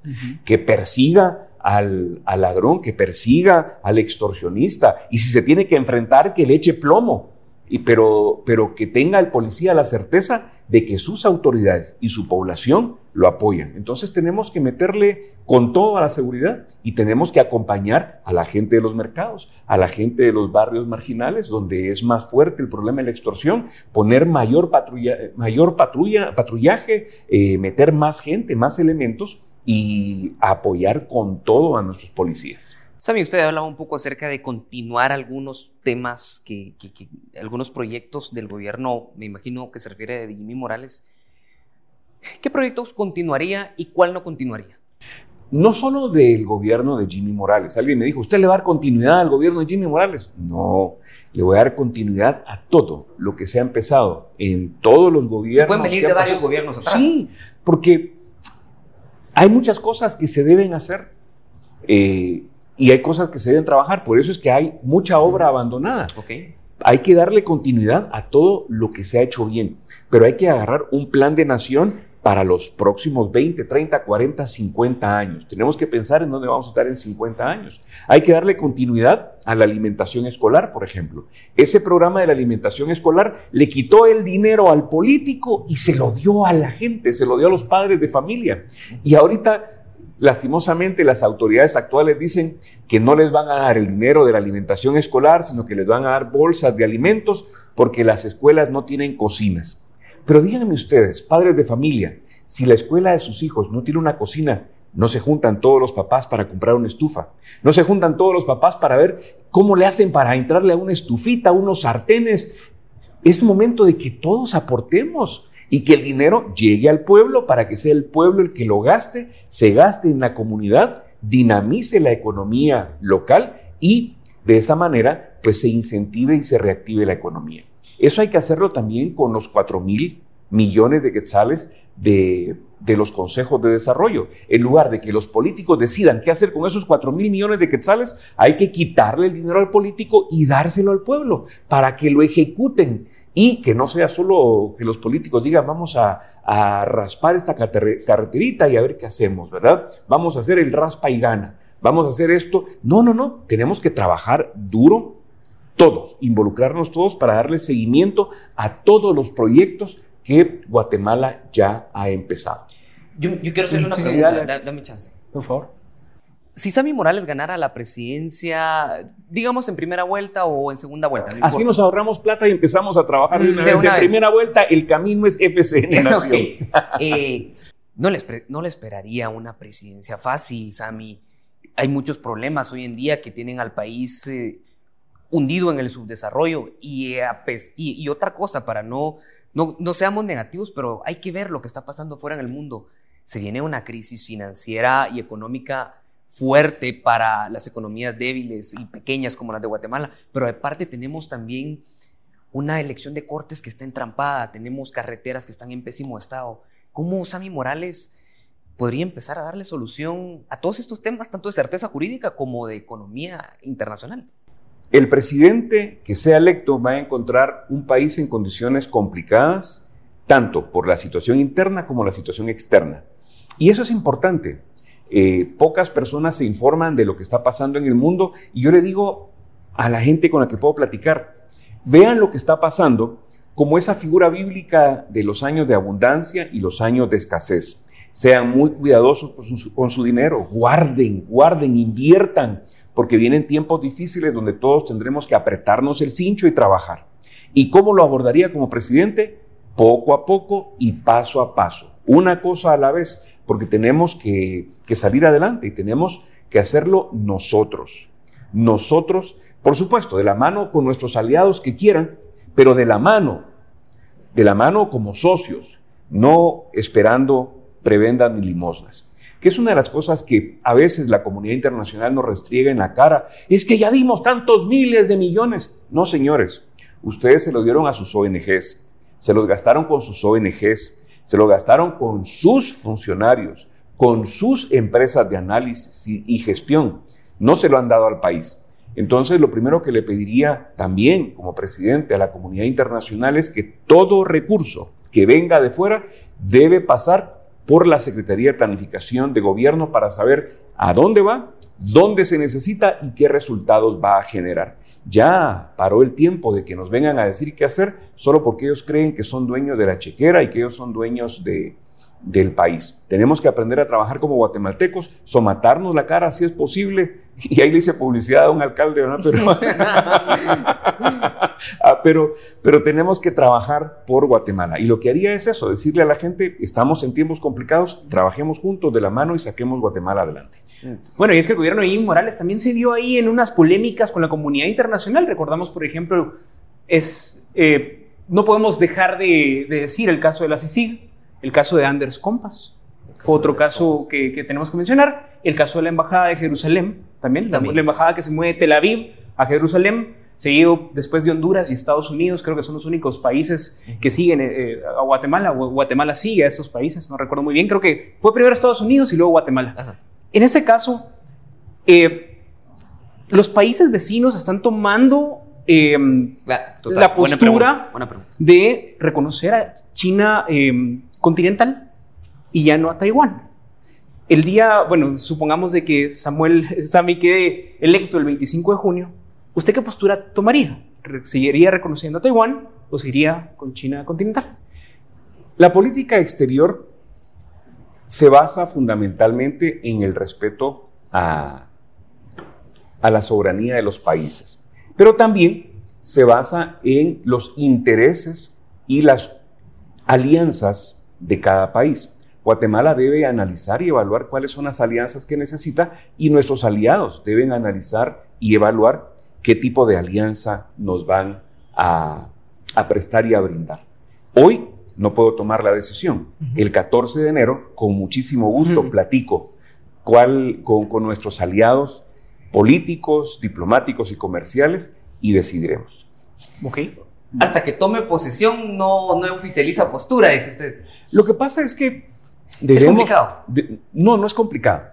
que persiga al, al, ladrón, que persiga al extorsionista, y si se tiene que enfrentar, que le eche plomo pero, pero que tenga el policía la certeza de que sus autoridades y su población lo apoyan. Entonces tenemos que meterle con todo a la seguridad y tenemos que acompañar a la gente de los mercados, a la gente de los barrios marginales, donde es más fuerte el problema de la extorsión, poner mayor, patrulla, mayor patrulla, patrullaje, eh, meter más gente, más elementos y apoyar con todo a nuestros policías. Sabe, usted hablaba un poco acerca de continuar algunos temas, que, algunos proyectos del gobierno, me imagino que se refiere a Jimmy Morales. ¿Qué proyectos continuaría y cuál no continuaría? No solo del gobierno de Jimmy Morales. Alguien me dijo, ¿usted le va a dar continuidad al gobierno de Jimmy Morales? No, le voy a dar continuidad a todo lo que se ha empezado en todos los gobiernos. Pueden venir de varios gobiernos atrás. Sí, porque hay muchas cosas que se deben hacer. Eh, y hay cosas que se deben trabajar. Por eso es que hay mucha obra abandonada. Okay. Hay que darle continuidad a todo lo que se ha hecho bien, pero hay que agarrar un plan de nación para los próximos 20, 30, 40, 50 años. Tenemos que pensar en dónde vamos a estar en 50 años. Hay que darle continuidad a la alimentación escolar, por ejemplo. Ese programa de la alimentación escolar le quitó el dinero al político y se lo dio a la gente, se lo dio a los padres de familia. Y ahorita Lastimosamente, las autoridades actuales dicen que no les van a dar el dinero de la alimentación escolar, sino que les van a dar bolsas de alimentos porque las escuelas no tienen cocinas. Pero díganme ustedes, padres de familia, si la escuela de sus hijos no tiene una cocina, no se juntan todos los papás para comprar una estufa. No se juntan todos los papás para ver cómo le hacen para entrarle a una estufita, unos sartenes. Es momento de que todos aportemos y que el dinero llegue al pueblo para que sea el pueblo el que lo gaste, se gaste en la comunidad, dinamice la economía local y de esa manera pues se incentive y se reactive la economía. Eso hay que hacerlo también con los 4 mil millones de quetzales de, de, los consejos de desarrollo. En lugar de que los políticos decidan qué hacer con esos 4 mil millones de quetzales, hay que quitarle el dinero al político y dárselo al pueblo para que lo ejecuten y que no sea solo que los políticos digan vamos a, raspar esta carreterita y a ver qué hacemos, ¿verdad? Vamos a hacer el raspa y gana, vamos a hacer esto. No, no, no, tenemos que trabajar duro todos, involucrarnos todos para darle seguimiento a todos los proyectos que Guatemala ya ha empezado. Yo, quiero hacerle una pregunta, dame chance. Por favor si Sammy Morales ganara la presidencia, digamos en primera vuelta o en segunda vuelta. Así nos ahorramos plata y empezamos a trabajar de una, vez. en primera vuelta, el camino es FCN Nación. Eh, no, le, no le esperaría una presidencia fácil, Sammy. Hay muchos problemas hoy en día que tienen al país eh, hundido en el subdesarrollo. Y, eh, y, y otra cosa, para no, no, no seamos negativos, pero hay que ver lo que está pasando fuera en el mundo. Se viene una crisis financiera y económica fuerte para las economías débiles y pequeñas como las de Guatemala, pero aparte tenemos también una elección de cortes que está entrampada, tenemos carreteras que están en pésimo estado. ¿Cómo Sammy Morales podría empezar a darle solución a todos estos temas, tanto de certeza jurídica como de economía internacional? El presidente que sea electo va a encontrar un país en condiciones complicadas, tanto por la situación interna como la situación externa. Y eso es importante, eh, pocas personas se informan de lo que está pasando en el mundo y yo le digo a la gente con la que puedo platicar, vean lo que está pasando como esa figura bíblica de los años de abundancia y los años de escasez. Sean muy cuidadosos con su, con su dinero, guarden, guarden, inviertan, porque vienen tiempos difíciles donde todos tendremos que apretarnos el cincho y trabajar. ¿Y cómo lo abordaría como presidente? Poco a poco y paso a paso, una cosa a la vez porque tenemos que, salir adelante y tenemos que hacerlo nosotros. Nosotros, por supuesto, de la mano con nuestros aliados que quieran, pero de la mano, de la mano como socios, no esperando prebendas ni limosnas. Que es una de las cosas que a veces la comunidad internacional nos restriega en la cara. Es que ya dimos tantos miles de millones. No, señores, ustedes se los dieron a sus ONGs, se los gastaron con sus ONGs, se lo gastaron con sus funcionarios, con sus empresas de análisis y, gestión. No se lo han dado al país. Entonces, lo primero que le pediría también como presidente a la comunidad internacional es que todo recurso que venga de fuera debe pasar por la Secretaría de Planificación de Gobierno para saber a dónde va, dónde se necesita y qué resultados va a generar. Ya paró el tiempo de que nos vengan a decir qué hacer solo porque ellos creen que son dueños de la chequera y que ellos son dueños de, del país. Tenemos que aprender a trabajar como guatemaltecos, somatarnos la cara si es posible. Y ahí le hice publicidad a un alcalde, ¿verdad? Pero, ah, pero, pero, tenemos que trabajar por Guatemala. Y lo que haría es eso, decirle a la gente, estamos en tiempos complicados, trabajemos juntos de la mano y saquemos Guatemala adelante. Bueno, y es que el gobierno de Evo Morales también se vio ahí en unas polémicas con la comunidad internacional. Recordamos, por ejemplo, es, eh, no podemos dejar de, de decir el caso de la CICIG, el caso de Anders Compass, otro caso que, tenemos que mencionar, el caso de la Embajada de Jerusalén, también, La, embajada que se mueve de Tel Aviv a Jerusalén, seguido después de Honduras y Estados Unidos, creo que son los únicos países que siguen eh, a Guatemala, Guatemala sigue a estos países, no recuerdo muy bien, creo que fue primero Estados Unidos y luego Guatemala. En ese caso, eh, los países vecinos están tomando la, postura de reconocer a China continental y ya no a Taiwán. El día, bueno, supongamos de que Samuel Sami quede electo el 25 de junio, ¿usted qué postura tomaría? ¿Seguiría reconociendo a Taiwán o seguiría con China continental? La política exterior se basa fundamentalmente en el respeto a, a la soberanía de los países, pero también se basa en los intereses y las alianzas de cada país. Guatemala debe analizar y evaluar cuáles son las alianzas que necesita y nuestros aliados deben analizar y evaluar qué tipo de alianza nos van a, prestar y a brindar. Hoy no puedo tomar la decisión. El 14 de enero, con muchísimo gusto, platico cuál, con, con nuestros aliados políticos, diplomáticos y comerciales y decidiremos. Ok hasta que tome posesión no, no oficializa postura, dice usted. Lo que pasa es que... ¿Es complicado? no, no es complicado.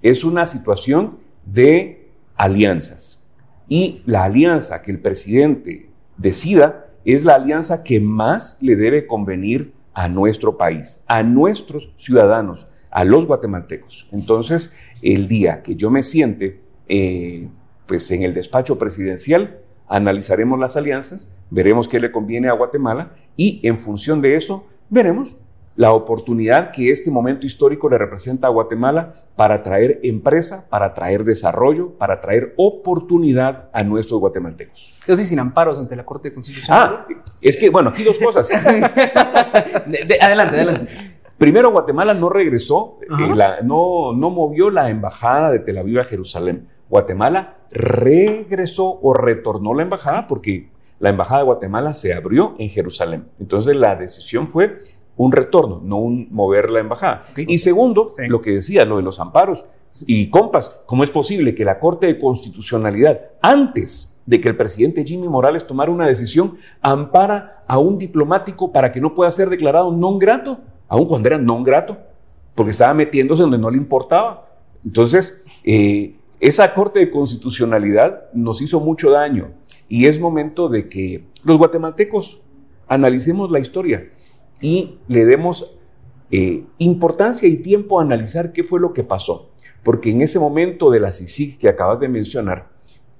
Es una situación de alianzas. Y la alianza que el presidente decida es la alianza que más le debe convenir a nuestro país, a nuestros ciudadanos, a los guatemaltecos. Entonces, el día que yo me siente eh, pues en el despacho presidencial, analizaremos las alianzas, veremos qué le conviene a Guatemala y en función de eso veremos la oportunidad que este momento histórico le representa a Guatemala para traer empresa, para traer desarrollo, para traer oportunidad a nuestros guatemaltecos. Yo sí sin amparos ante la Corte Constitucional. Ah, es que, bueno, aquí dos cosas. adelante, adelante. Primero, Guatemala no regresó, eh, no, no movió la embajada de Tel Aviv a Jerusalén. Guatemala regresó o retornó la embajada porque la embajada de Guatemala se abrió en Jerusalén. Entonces la decisión fue un retorno, no un mover la embajada. Y segundo, lo que decía, lo de los amparos. Y compas, ¿cómo es posible que la Corte de Constitucionalidad, antes de que el presidente Jimmy Morales tomara una decisión, ampara a un diplomático para que no pueda ser declarado non grato, aun cuando era non grato, porque estaba metiéndose donde no le importaba? Entonces, eh, esa Corte de Constitucionalidad nos hizo mucho daño y es momento de que los guatemaltecos analicemos la historia y le demos eh, importancia y tiempo a analizar qué fue lo que pasó. Porque en ese momento de la CICIG que acabas de mencionar,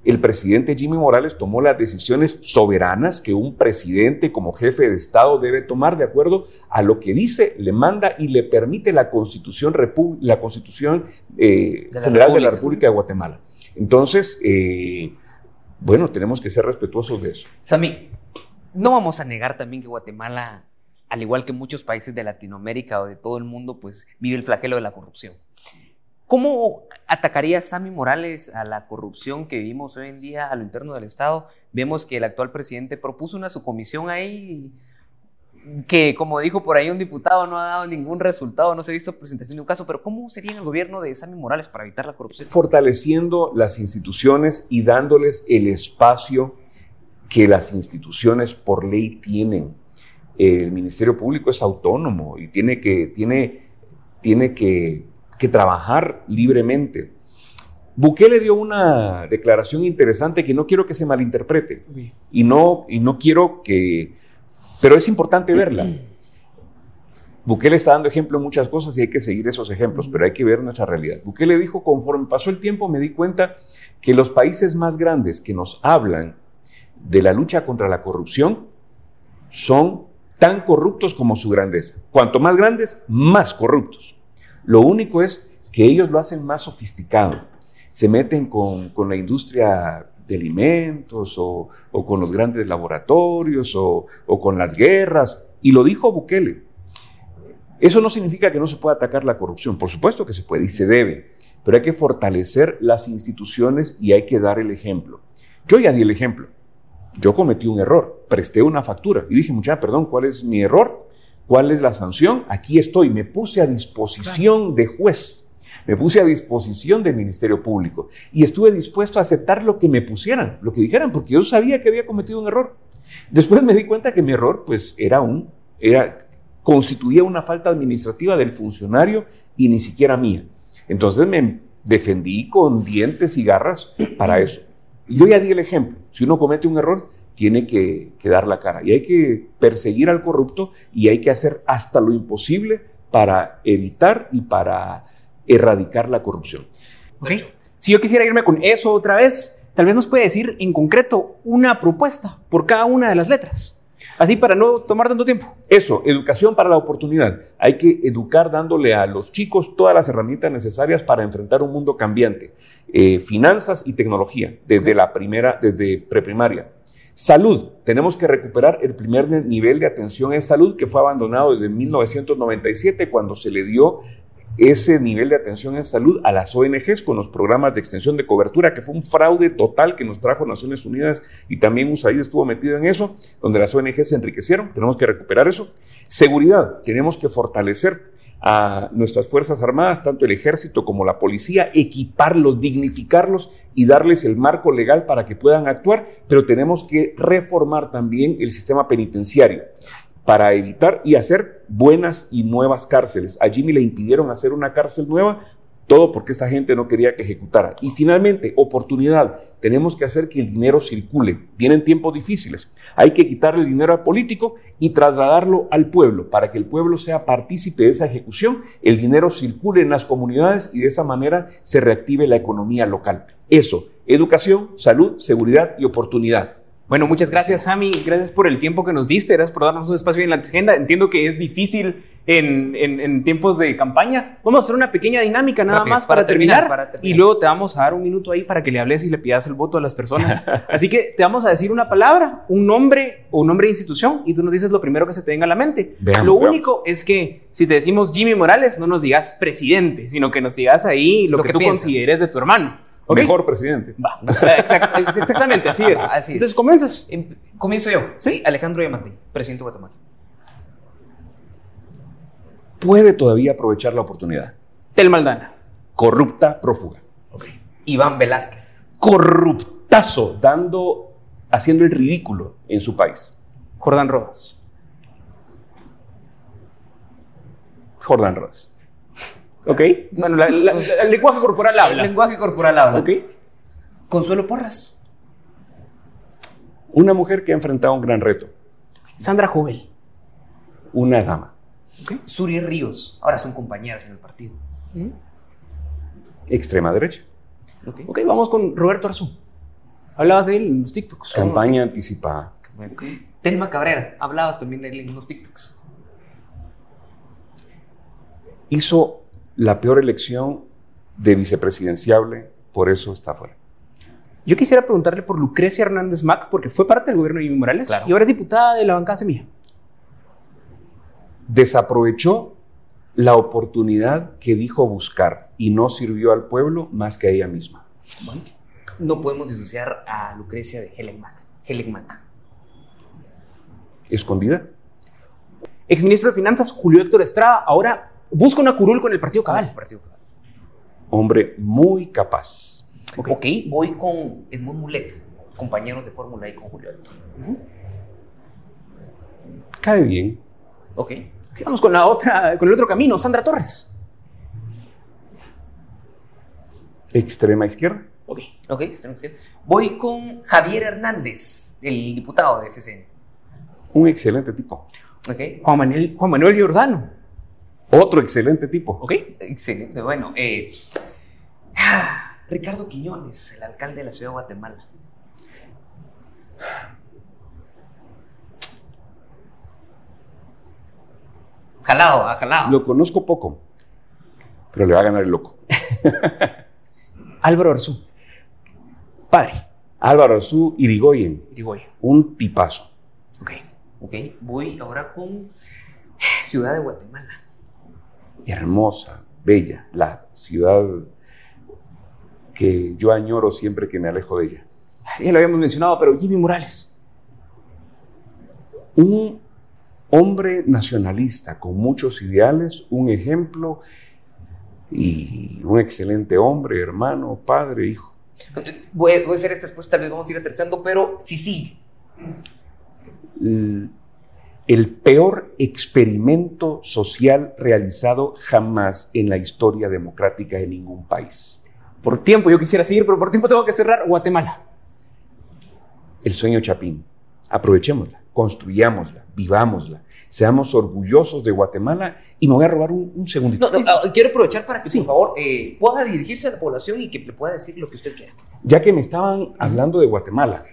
el presidente Jimmy Morales tomó las decisiones soberanas que un presidente como jefe de Estado debe tomar de acuerdo a lo que dice, le manda y le permite la Constitución, la Constitución eh, General de la República de Guatemala. Entonces, eh, bueno, tenemos que ser respetuosos de eso. Sami, no vamos a negar también que Guatemala, al igual que muchos países de Latinoamérica o de todo el mundo, pues vive el flagelo de la corrupción. ¿Cómo atacaría Sammy Morales a la corrupción que vivimos hoy en día a lo interno del Estado? Vemos que el actual presidente propuso una subcomisión ahí que, como dijo por ahí un diputado, no ha dado ningún resultado, no se ha visto presentación de un caso, pero ¿cómo sería el gobierno de Sammy Morales para evitar la corrupción? Fortaleciendo las instituciones y dándoles el espacio que las instituciones por ley tienen. El Ministerio Público es autónomo y tiene que, tiene, tiene que que trabajar libremente. Bukele dio una declaración interesante que no quiero que se malinterprete y no, y no quiero que... Pero es importante verla. Bukele está dando ejemplo en muchas cosas y hay que seguir esos ejemplos, pero hay que ver nuestra realidad. Bukele dijo, conforme pasó el tiempo me di cuenta que los países más grandes que nos hablan de la lucha contra la corrupción son tan corruptos como su grandeza. Cuanto más grandes, más corruptos. Lo único es que ellos lo hacen más sofisticado. Se meten con, la industria de alimentos o, con los grandes laboratorios o, o con las guerras. Y lo dijo Bukele. Eso no significa que no se pueda atacar la corrupción. Por supuesto que se puede y se debe. Pero hay que fortalecer las instituciones y hay que dar el ejemplo. Yo ya di el ejemplo. Yo cometí un error, presté una factura y dije, muchacha, perdón, ¿cuál es mi error? ¿Cuál es la sanción? Aquí estoy, me puse a disposición de juez, me puse a disposición del Ministerio Público y estuve dispuesto a aceptar lo que me pusieran, lo que dijeran, porque yo sabía que había cometido un error. Después me di cuenta que mi error, pues, era un, era, constituía una falta administrativa del funcionario y ni siquiera mía. Entonces me defendí con dientes y garras para eso. Yo ya di el ejemplo. Si uno comete un error, tiene que, dar la cara. Y hay que perseguir al corrupto y hay que hacer hasta lo imposible para evitar y para erradicar la corrupción. Si yo quisiera irme con eso otra vez, tal vez nos puede decir en concreto una propuesta por cada una de las letras. Así para no tomar tanto tiempo. Eso, educación para la oportunidad. Hay que educar dándole a los chicos todas las herramientas necesarias para enfrentar un mundo cambiante. Eh, finanzas y tecnología, desde la primera, desde preprimaria. Salud. Tenemos que recuperar el primer nivel de atención en salud que fue abandonado desde 1997 cuando se le dio ese nivel de atención en salud a las ONGs con los programas de extensión de cobertura, que fue un fraude total que nos trajo Naciones Unidas y también USAID estuvo metido en eso, donde las ONGs se enriquecieron. Tenemos que recuperar eso. Seguridad. Tenemos que fortalecer a nuestras Fuerzas Armadas, tanto el ejército como la policía, equiparlos, dignificarlos y darles el marco legal para que puedan actuar, pero tenemos que reformar también el sistema penitenciario para evitar y hacer buenas y nuevas cárceles. A Jimmy le impidieron hacer una cárcel nueva todo porque esta gente no quería que ejecutara. Y finalmente, oportunidad. Tenemos que hacer que el dinero circule. Vienen tiempos difíciles. Hay que quitar el dinero al político y trasladarlo al pueblo para que el pueblo sea partícipe de esa ejecución, el dinero circule en las comunidades y de esa manera se reactive la economía local. Eso, educación, salud, seguridad y oportunidad. Bueno, muchas gracias, Sami. Gracias por el tiempo que nos diste. Gracias por darnos un espacio en la agenda. Entiendo que es difícil en, tiempos de campaña. Vamos a hacer una pequeña dinámica nada más para, terminar, Y luego te vamos a dar un minuto ahí para que le hables y le pidas el voto a las personas. Así que te vamos a decir una palabra, un nombre o un nombre de institución y tú nos dices lo primero que se te venga a la mente. lo único es que si te decimos Jimmy Morales, no nos digas presidente, sino que nos digas ahí lo, que, tú consideres de tu hermano. Mejor presidente. Va. exactamente, así es. Así es. Entonces, ¿comienzas? Comienzo yo. Sí. Alejandro Yamati, presidente de Guatemala. Puede todavía aprovechar la oportunidad. Tel Maldana. Corrupta, prófuga. Okay. Iván Velázquez. Corruptazo, dando, haciendo el ridículo en su país. Jordán Rodas. Jordán Rodas. ¿Ok? Bueno, el lenguaje corporal habla. El lenguaje corporal habla. ¿Ok? Consuelo Porras. Una mujer que ha enfrentado un gran reto. Sandra Jovel. Una dama. Okay. Suri Ríos. Ahora son compañeras en el partido. Extrema derecha. Okay. ok, vamos con Roberto Arzú. Hablabas de él en los TikToks. Campaña anticipada. Telma Cabrera. Hablabas también de él en los TikToks. Hizo la peor elección de vicepresidenciable, por eso está fuera. Yo quisiera preguntarle por Lucrecia Hernández Mac, porque fue parte del gobierno de Jimmy Morales y ahora es diputada de la bancada Semilla. Desaprovechó la oportunidad que dijo buscar y no sirvió al pueblo más que a ella misma. No podemos disociar a Lucrecia de Helen Mack. Helen Mack. ¿Escondida? Exministro de Finanzas Julio Héctor Estrada ahora busca una curul con el Partido Cabal. Partido Cabal. Hombre muy capaz. ok, voy con Edmond Mulet, compañeros de Fórmula I con Julio Héctor. Cae bien. Ok. Vamos con la otra, con el otro camino, Sandra Torres. Extrema izquierda. Ok. Ok, extrema izquierda. Voy con Javier Hernández, el diputado de FCN. Un excelente tipo. Ok. Juan Manuel, Juan Manuel Giordano. Otro excelente tipo. Ok. Excelente. Bueno, eh, Ricardo Quiñones, el alcalde de la ciudad de Guatemala. Jalado, ha jalado. Lo conozco poco, pero le va a ganar el loco. Álvaro Arzú. Padre. Álvaro Arzú Irigoyen. Irigoyen. Un tipazo. Ok. Ok, voy ahora con Ciudad de Guatemala. Hermosa, bella, la ciudad que yo añoro siempre que me alejo de ella. Ya lo habíamos mencionado, pero Jimmy Morales. Un hombre nacionalista con muchos ideales, un ejemplo y un excelente hombre, hermano, padre, hijo. Voy, voy a hacer esta respuesta, tal vez vamos a ir aterrizando, pero sí, sí. El, peor experimento social realizado jamás en la historia democrática de ningún país. Por tiempo yo quisiera seguir, pero por tiempo tengo que cerrar Guatemala. El sueño Chapín. Aprovechémosla, construyámosla, vivámosla, seamos orgullosos de Guatemala y me voy a robar un, un segundito. No, no, ah, quiero aprovechar para que, por favor, eh, pueda dirigirse a la población y que le pueda decir lo que usted quiera. Ya que me estaban hablando de Guatemala,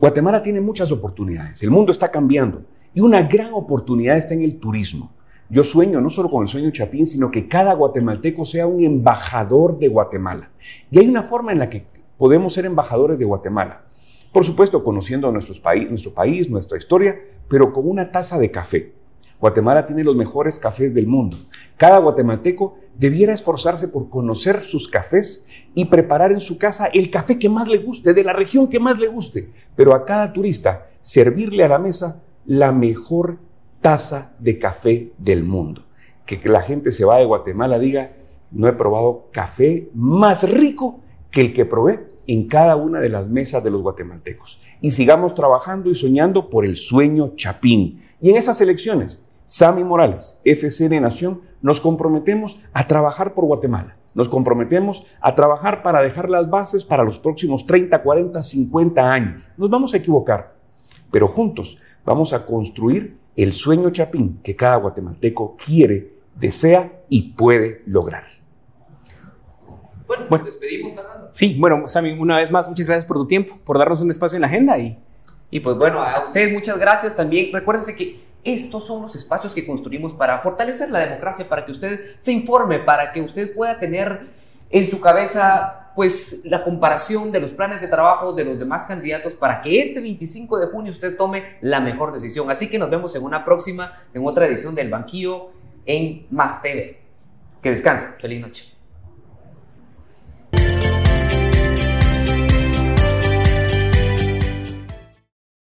Guatemala tiene muchas oportunidades, el mundo está cambiando y una gran oportunidad está en el turismo. Yo sueño no solo con el sueño Chapín, sino que cada guatemalteco sea un embajador de Guatemala. Y hay una forma en la que podemos ser embajadores de Guatemala. Por supuesto, conociendo nuestros país, nuestro país, nuestra historia, pero con una taza de café. Guatemala tiene los mejores cafés del mundo. Cada guatemalteco debiera esforzarse por conocer sus cafés y preparar en su casa el café que más le guste, de la región que más le guste. Pero a cada turista servirle a la mesa la mejor taza de café del mundo. Que la gente se va de Guatemala diga, no he probado café más rico que el que probé en cada una de las mesas de los guatemaltecos. Y sigamos trabajando y soñando por el sueño Chapín. Y en esas elecciones, Sami Morales, FCN Nación, nos comprometemos a trabajar por Guatemala. Nos comprometemos a trabajar para dejar las bases para los próximos 30, 40, 50 años. Nos vamos a equivocar, pero juntos vamos a construir el sueño Chapín que cada guatemalteco quiere, desea y puede lograr. Bueno, Bueno. nos despedimos, Fernando. Sí, bueno, Sammy, una vez más, muchas gracias por tu tiempo, por darnos un espacio en la agenda y Y pues bueno, a ustedes muchas gracias también. Recuérdense que estos son los espacios que construimos para fortalecer la democracia, para que usted se informe, para que usted pueda tener en su cabeza pues la comparación de los planes de trabajo de los demás candidatos para que este 25 de junio usted tome la mejor decisión. Así que nos vemos en una próxima, en otra edición del Banquillo en Más TV. Que descanse. Feliz noche.